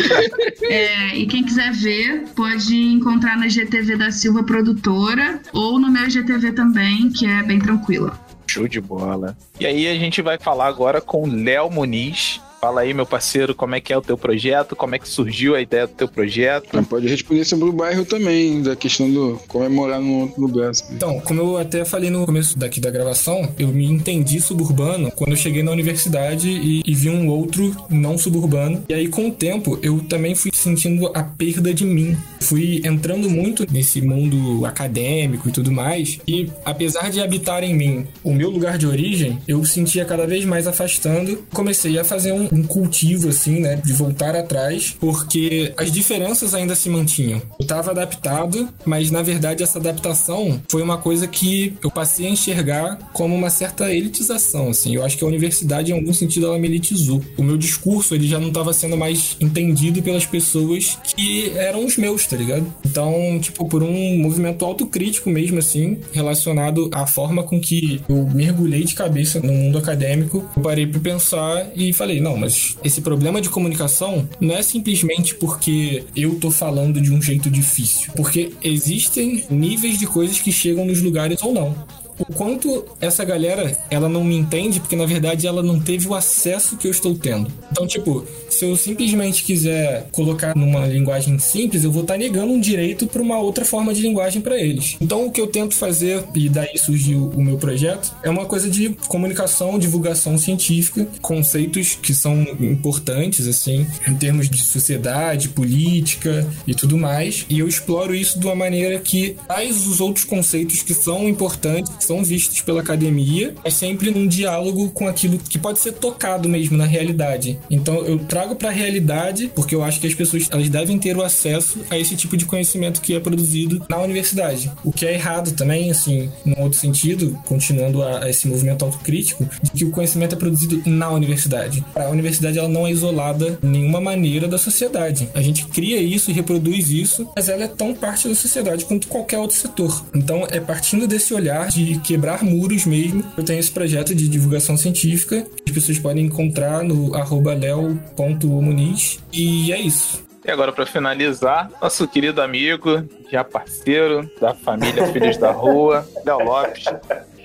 é, e quem quiser ver, pode encontrar na GTV da Silva Produtora ou no meu GTV também, que é bem tranquila. Show de bola. E aí a gente vai falar agora com Léo Muniz, Fala aí, meu parceiro, como é que é o teu projeto, como é que surgiu a ideia do teu projeto. Mas pode responder sobre o bairro também, da questão do comemorar no outro lugar. Então, como eu até falei no começo daqui da gravação, eu me entendi suburbano quando eu cheguei na universidade e, e vi um outro não suburbano. E aí, com o tempo, eu também fui sentindo a perda de mim. Fui entrando muito nesse mundo acadêmico e tudo mais. E apesar de habitar em mim o meu lugar de origem, eu sentia cada vez mais afastando. Comecei a fazer um, um cultivo, assim, né? De voltar atrás, porque as diferenças ainda se mantinham. Eu estava adaptado, mas na verdade essa adaptação foi uma coisa que eu passei a enxergar como uma certa elitização, assim. Eu acho que a universidade, em algum sentido, ela me elitizou. O meu discurso, ele já não estava sendo mais entendido pelas pessoas que eram os meus, tá ligado? Então, tipo, por um movimento autocrítico mesmo, assim, relacionado à forma com que eu mergulhei de cabeça no mundo acadêmico, eu parei para pensar e falei, não, mas esse problema de comunicação não é simplesmente porque eu tô falando de um jeito difícil, porque existem níveis de coisas que chegam nos lugares ou não. O quanto essa galera, ela não me entende, porque na verdade ela não teve o acesso que eu estou tendo. Então, tipo, se eu simplesmente quiser colocar numa linguagem simples, eu vou estar negando um direito para uma outra forma de linguagem para eles. Então, o que eu tento fazer, e daí surgiu o meu projeto, é uma coisa de comunicação, divulgação científica, conceitos que são importantes, assim, em termos de sociedade, política e tudo mais. E eu exploro isso de uma maneira que traz os outros conceitos que são importantes, são vistos pela academia, mas sempre num diálogo com aquilo que pode ser tocado mesmo na realidade. Então eu trago para a realidade, porque eu acho que as pessoas elas devem ter o acesso a esse tipo de conhecimento que é produzido na universidade. O que é errado também, assim, num outro sentido, continuando a, a esse movimento autocrítico, de que o conhecimento é produzido na universidade. A universidade ela não é isolada de nenhuma maneira da sociedade. A gente cria isso e reproduz isso, mas ela é tão parte da sociedade quanto qualquer outro setor. Então é partindo desse olhar de quebrar muros mesmo, eu tenho esse projeto de divulgação científica, que as pessoas podem encontrar no arroba leo.muniz. E é isso. E agora, para finalizar, nosso querido amigo, já parceiro da família Filhos da Rua, Léo Lopes.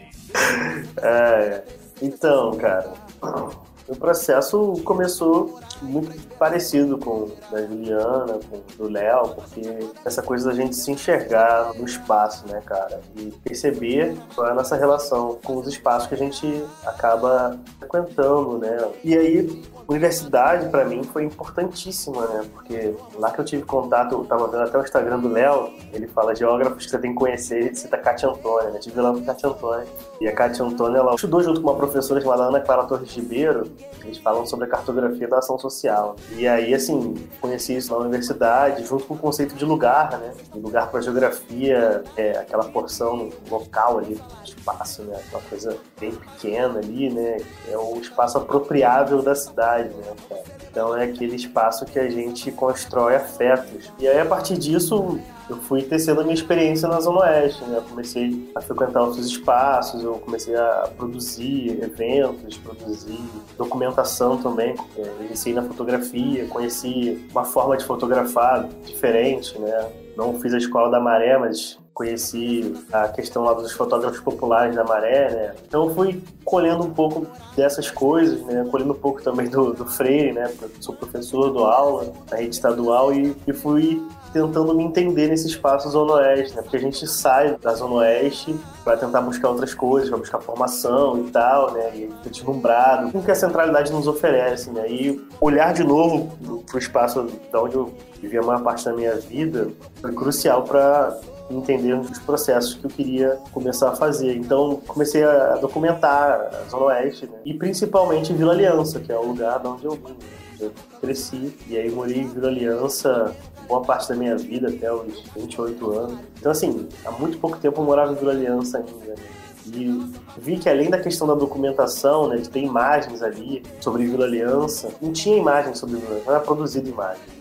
É, então, cara, o processo começou muito parecido com da Juliana, com do Léo, porque essa coisa da gente se enxergar no espaço, né, cara? E perceber qual é a nossa relação com os espaços que a gente acaba frequentando, né? E aí, universidade para mim foi importantíssima, né? Porque lá que eu tive contato, eu tava vendo até o Instagram do Léo, ele fala geógrafos que você tem que conhecer, ele cita a Cátia Antônia, né? Eu tive lá com a Cátia Antônia. E a Cátia Antônia, ela estudou junto com uma professora chamada Ana Clara Torres Ribeiro, eles falam sobre a cartografia da ação social. E aí, assim, conheci isso na universidade, junto com o conceito de lugar, né? De lugar para geografia, é aquela porção local ali espaço, né? Aquela coisa bem pequena ali, né? É o espaço apropriável da cidade, né? Então é aquele espaço que a gente constrói afetos. E aí, a partir disso, eu fui tecendo a minha experiência na Zona Oeste, né? Eu comecei a frequentar outros espaços, eu comecei a produzir eventos, produzir documentação também. Eu iniciei na fotografia, conheci uma forma de fotografar diferente, né? Não fiz a escola da maré, mas conheci a questão lá dos fotógrafos populares da maré, né? Então eu fui colhendo um pouco dessas coisas, né? Colhendo um pouco também do, do Freire, né? Sou professor, dou aula na rede estadual e, e fui tentando me entender nesse espaço Zona Oeste, né? Porque a gente sai da Zona Oeste para tentar buscar outras coisas, para buscar formação e tal, né? E deslumbrado com o que a centralidade nos oferece, né? E olhar de novo para o espaço da onde eu vivi a maior parte da minha vida foi crucial para entender os processos que eu queria começar a fazer. Então, comecei a documentar a Zona Oeste, né? e principalmente Vila Aliança, que é o lugar de onde eu vim. Né? Eu cresci e aí morei em Vila Aliança boa parte da minha vida, até os 28 anos. Então, assim, há muito pouco tempo eu morava em Vila Aliança ainda. Né? E vi que além da questão da documentação, né, de ter imagens ali sobre Vila Aliança, não tinha imagens sobre Vila Aliança, não era produzido imagens.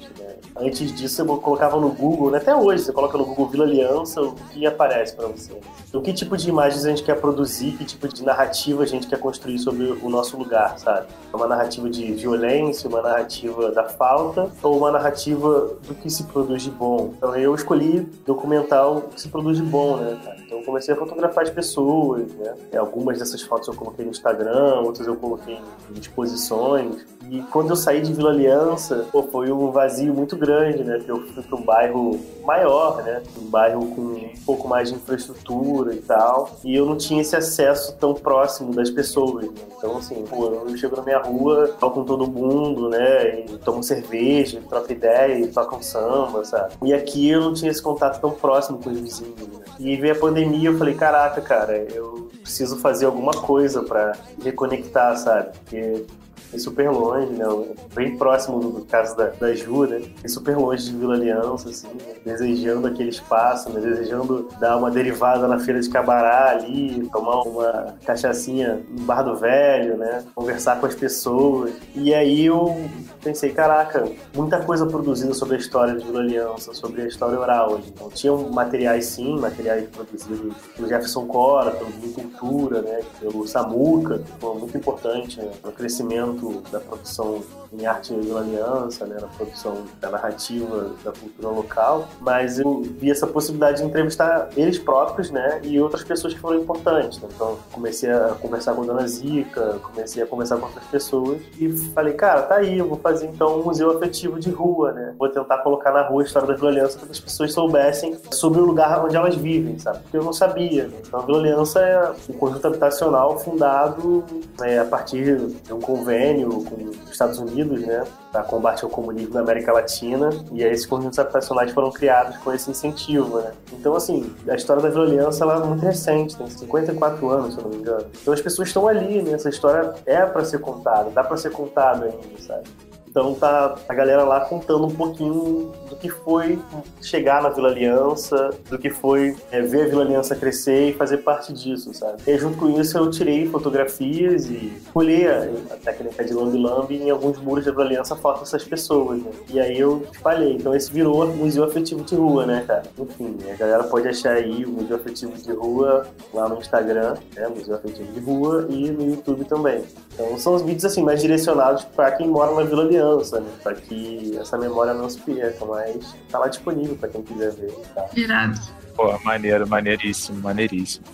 Antes disso, eu colocava no Google, né? até hoje, você coloca no Google Vila Aliança, o que aparece para você? Então, que tipo de imagens a gente quer produzir, que tipo de narrativa a gente quer construir sobre o nosso lugar, sabe? Uma narrativa de violência, uma narrativa da falta, ou uma narrativa do que se produz de bom? Então, eu escolhi documentar o que se produz de bom, né, cara? Então, eu comecei a fotografar as pessoas, né? Algumas dessas fotos eu coloquei no Instagram, outras eu coloquei em exposições. E quando eu saí de Vila Aliança, pô, foi um vazio muito grande, né? Porque eu fui para um bairro maior, né? Um bairro com um pouco mais de infraestrutura e tal. E eu não tinha esse acesso tão próximo das pessoas. Né? Então, assim, pô, eu chego na minha rua, falo com todo mundo, né? E tomo cerveja, troco ideia, e toco samba, sabe? E aqui eu não tinha esse contato tão próximo com os vizinhos. Né? E veio a pandemia, eu falei, caraca, cara, eu preciso fazer alguma coisa para reconectar, sabe? Porque é super longe, né? Bem próximo do caso da, da Ju, né? É super longe de Vila Aliança, assim, né? desejando aquele espaço, né? desejando dar uma derivada na feira de Cabará ali, tomar uma cachaçinha no Bar do Velho, né? Conversar com as pessoas. E aí eu pensei, caraca, muita coisa produzida sobre a história de Vila Aliança, sobre a história oral. Então, tinham materiais, sim, materiais produzidos pelo Jefferson Cora, pelo Cultura, né? Pelo Samuca, que foi muito importante né? no crescimento muito da produção em arte e aliança, né, na produção da narrativa da cultura local, mas eu vi essa possibilidade de entrevistar eles próprios, né, e outras pessoas que foram importantes. Né? Então, comecei a conversar com a Dona Zica, comecei a conversar com outras pessoas e falei, cara, tá aí, eu vou fazer então um museu afetivo de rua, né? Vou tentar colocar na rua a história da Vila Aliança para que as pessoas soubessem sobre o lugar onde elas vivem, sabe? Porque eu não sabia. Né? Então, a Vila Aliança é um conjunto habitacional fundado né, a partir de um convênio com os Estados Unidos, né? Para combate ao comunismo na América Latina. E aí esses conjuntos habitacionais foram criados com esse incentivo, né? Então, assim, a história da Vila Aliança ela é muito recente, tem 54 anos, se eu não me engano. Então as pessoas estão ali, né? Essa história é para ser contada, dá para ser contada ainda, sabe? Então tá a galera lá contando um pouquinho do que foi chegar na Vila Aliança, do que foi é, ver a Vila Aliança crescer e fazer parte disso, sabe? E junto com isso eu tirei fotografias e olhei a, a técnica de lambi lambi em alguns muros da Vila Aliança foto dessas pessoas, né? E aí eu espalhei. Então esse virou Museu Afetivo de Rua, né, cara? Enfim, a galera pode achar aí o Museu Afetivo de Rua lá no Instagram, né? Museu Afetivo de Rua e no YouTube também. Então são os vídeos assim mais direcionados para quem mora na Vila Aliança, né? Para que essa memória não se perca, mas tá lá disponível para quem quiser ver. Tá? Irado. Pô, maneiro, maneiríssimo, maneiríssimo.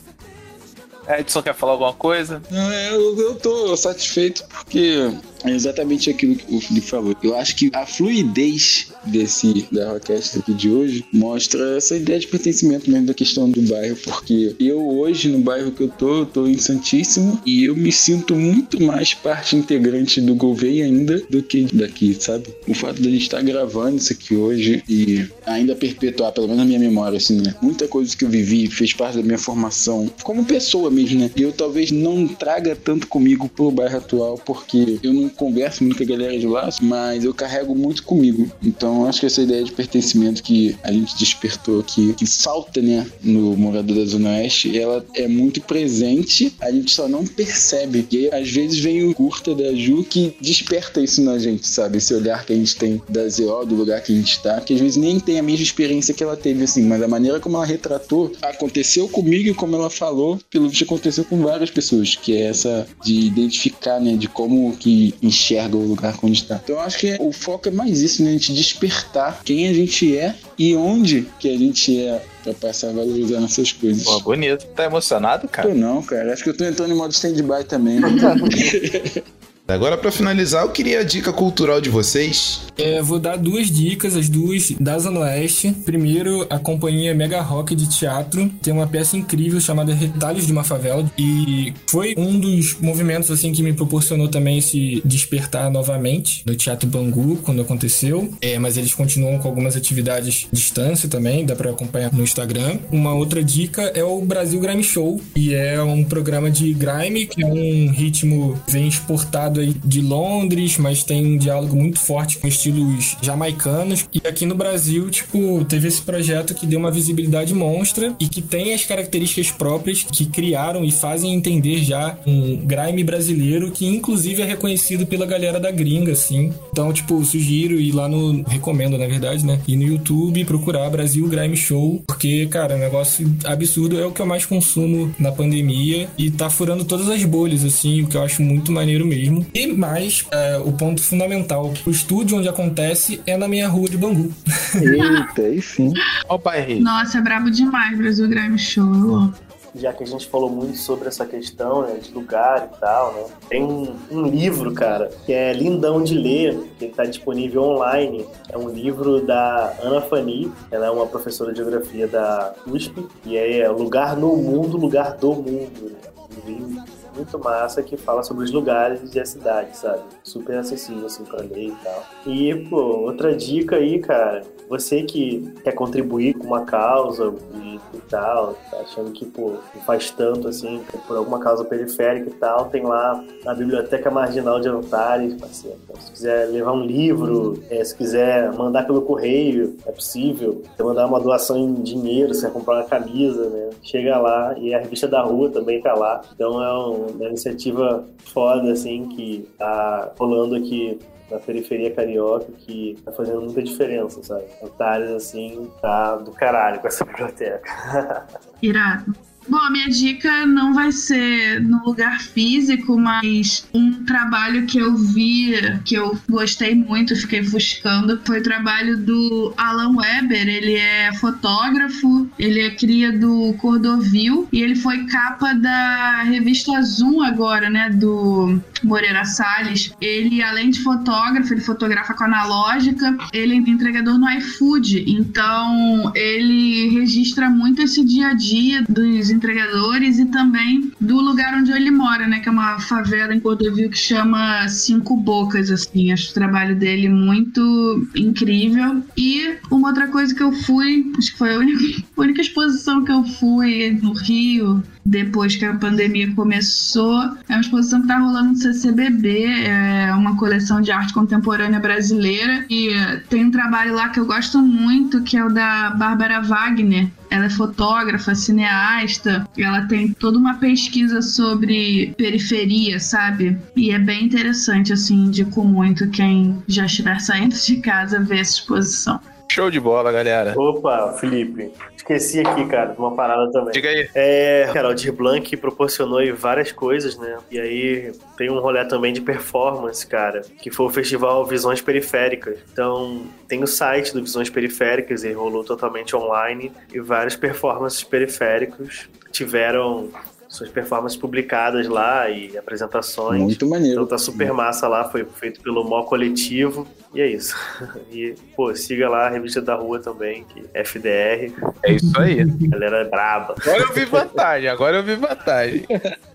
Edson quer falar alguma coisa? Não, eu, eu tô satisfeito porque é exatamente aquilo que o Felipe falou. Eu acho que a fluidez desse da Rockcast aqui de hoje mostra essa ideia de pertencimento mesmo da questão do bairro, porque eu hoje no bairro que eu tô, eu tô em Santíssimo e eu me sinto muito mais parte integrante do Gouveia ainda do que daqui, sabe? O fato de a gente estar gravando isso aqui hoje e ainda perpetuar, pelo menos na minha memória, assim, né? Muita coisa que eu vivi fez parte da minha formação como pessoa mesmo, né? Eu talvez não traga tanto comigo pro bairro atual, porque eu não converso muito com a galera de lá, mas eu carrego muito comigo. Então acho que essa ideia de pertencimento que a gente despertou aqui, que falta, né, no morador da Zona Oeste, ela é muito presente, a gente só não percebe. E aí, às vezes vem o curta da Ju que desperta isso na gente, sabe? Esse olhar que a gente tem da ZO, do lugar que a gente tá, que às vezes nem tem a mesma experiência que ela teve, assim, mas a maneira como ela retratou aconteceu comigo e como ela falou, pelo visto aconteceu com várias pessoas, que é essa de identificar, né, de como que enxerga o lugar onde está. Então eu acho que o foco é mais isso, né? A gente despertar quem a gente é e onde que a gente é pra passar a valorizar nossas coisas. Pô, bonito. Tá emocionado, cara? Tô não, cara. Acho que eu tô entrando em modo stand-by também. Né? Agora, pra finalizar, eu queria a dica cultural de vocês. É, vou dar duas dicas, as duas da Zona Oeste. Primeiro, a companhia Mega Rock de teatro tem uma peça incrível chamada Retalhos de uma Favela e foi um dos movimentos assim que me proporcionou também esse despertar novamente no Teatro Bangu quando aconteceu. É, mas eles continuam com algumas atividades distância também, dá para acompanhar no Instagram. Uma outra dica é o Brasil Grime Show, e é um programa de grime que é um ritmo vem exportado aí de Londres, mas tem um diálogo muito forte com estilos jamaicanos. E aqui no Brasil, tipo, teve esse projeto que deu uma visibilidade monstra e que tem as características próprias que criaram e fazem entender já um grime brasileiro que inclusive é reconhecido pela galera da gringa, assim. Então, tipo, sugiro ir lá no recomendo, na verdade, né? Ir no YouTube procurar Brasil Grime Show, porque, cara, é um negócio absurdo, é o que eu mais consumo na pandemia e tá furando todas as bolhas, assim, o que eu acho muito maneiro mesmo. E mais, é, o ponto fundamental, o estúdio onde acontece é na minha rua de Bangu. Eita, aí sim. Ó o pai Nossa, é brabo demais, Brasil Grime Show. Já que a gente falou muito sobre essa questão né, de lugar e tal, né? Tem um, um livro, cara, que é lindão de ler, que está disponível online. É um livro da Ana Fani, ela é uma professora de geografia da USP, e é Lugar no Mundo, Lugar do Mundo. Né? Um livro muito massa que fala sobre os lugares e a cidade, sabe? Super acessível, assim, pra ler e tal. E, pô, outra dica aí, cara, você que quer contribuir com uma causa e, e tal, tá achando que, pô, não faz tanto, assim, por alguma causa periférica e tal, tem lá na Biblioteca Marginal de Antares, parceiro. Então, se quiser levar um livro, é, se quiser mandar pelo correio, é possível. Se mandar uma doação em dinheiro, se quer comprar uma camisa, né? Chega lá e a revista da rua também tá lá. Então é um- uma iniciativa foda, assim, que tá rolando aqui na periferia carioca que tá fazendo muita diferença, sabe? Antares, assim, tá do caralho com essa biblioteca. Irado. Bom, a minha dica não vai ser no lugar físico, mas um trabalho que eu vi, que eu gostei muito, fiquei buscando, foi o trabalho do Alan Weber. Ele é fotógrafo, ele é cria do Cordovil e ele foi capa da revista Zoom agora, né, do Moreira Salles. Ele, além de fotógrafo, ele fotografa com analógica, ele é entregador no iFood, então ele registra muito esse dia a dia dos entregadores e também do lugar onde ele mora, né? Que é uma favela em Cordovil que chama Cinco Bocas, assim. Acho o trabalho dele muito incrível. E uma outra coisa que eu fui, acho que foi a única, a única exposição que eu fui no Rio, depois que a pandemia começou. É uma exposição que está rolando no CCBB, é uma coleção de arte contemporânea brasileira. E tem um trabalho lá que eu gosto muito, que é o da Bárbara Wagner. Ela é fotógrafa, cineasta, ela tem toda uma pesquisa sobre periferia, sabe? E é bem interessante, assim, indico muito quem já estiver saindo de casa ver essa exposição. Show de bola, galera. Opa, Felipe. Esqueci aqui, cara, de uma parada também. Diga aí. É, cara, o Dir Blanc proporcionou aí várias coisas, né? E aí tem um rolê também de performance, cara, que foi o festival Visões Periféricas. Então, tem o site do Visões Periféricas, ele rolou totalmente online e várias performances periféricos tiveram suas performances publicadas lá e apresentações. Muito maneiro. Então tá super massa lá, foi feito pelo Mó Coletivo. E é isso. E, pô, siga lá a revista da rua também, que é FDR. É isso aí. Galera é braba. Agora eu vi vantagem, agora eu vi vantagem.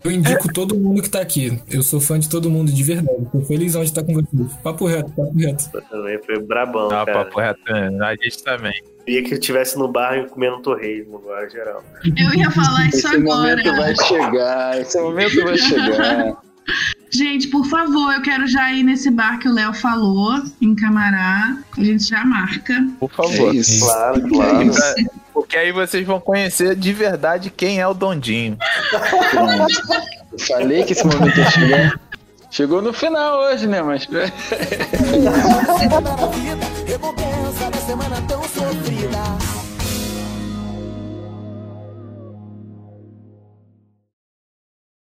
Eu indico todo mundo que tá aqui. Eu sou fã de todo mundo, de verdade. Tô felizão de estar com vocês. Papo reto, papo reto. Também foi brabão, Não, cara. papo reto, a gente também. Queria que eu estivesse no bar e comendo torresmo, agora, geral. Eu ia falar isso Esse agora. momento vai chegar, esse momento vai chegar. Gente, por favor, eu quero já ir nesse bar que o Léo falou, em Camará. A gente já marca. Por favor. É isso. Claro, claro. Porque aí vocês vão conhecer de verdade quem é o Dondinho. Eu falei que esse momento ia chegar. Chegou no final hoje, né? Mas.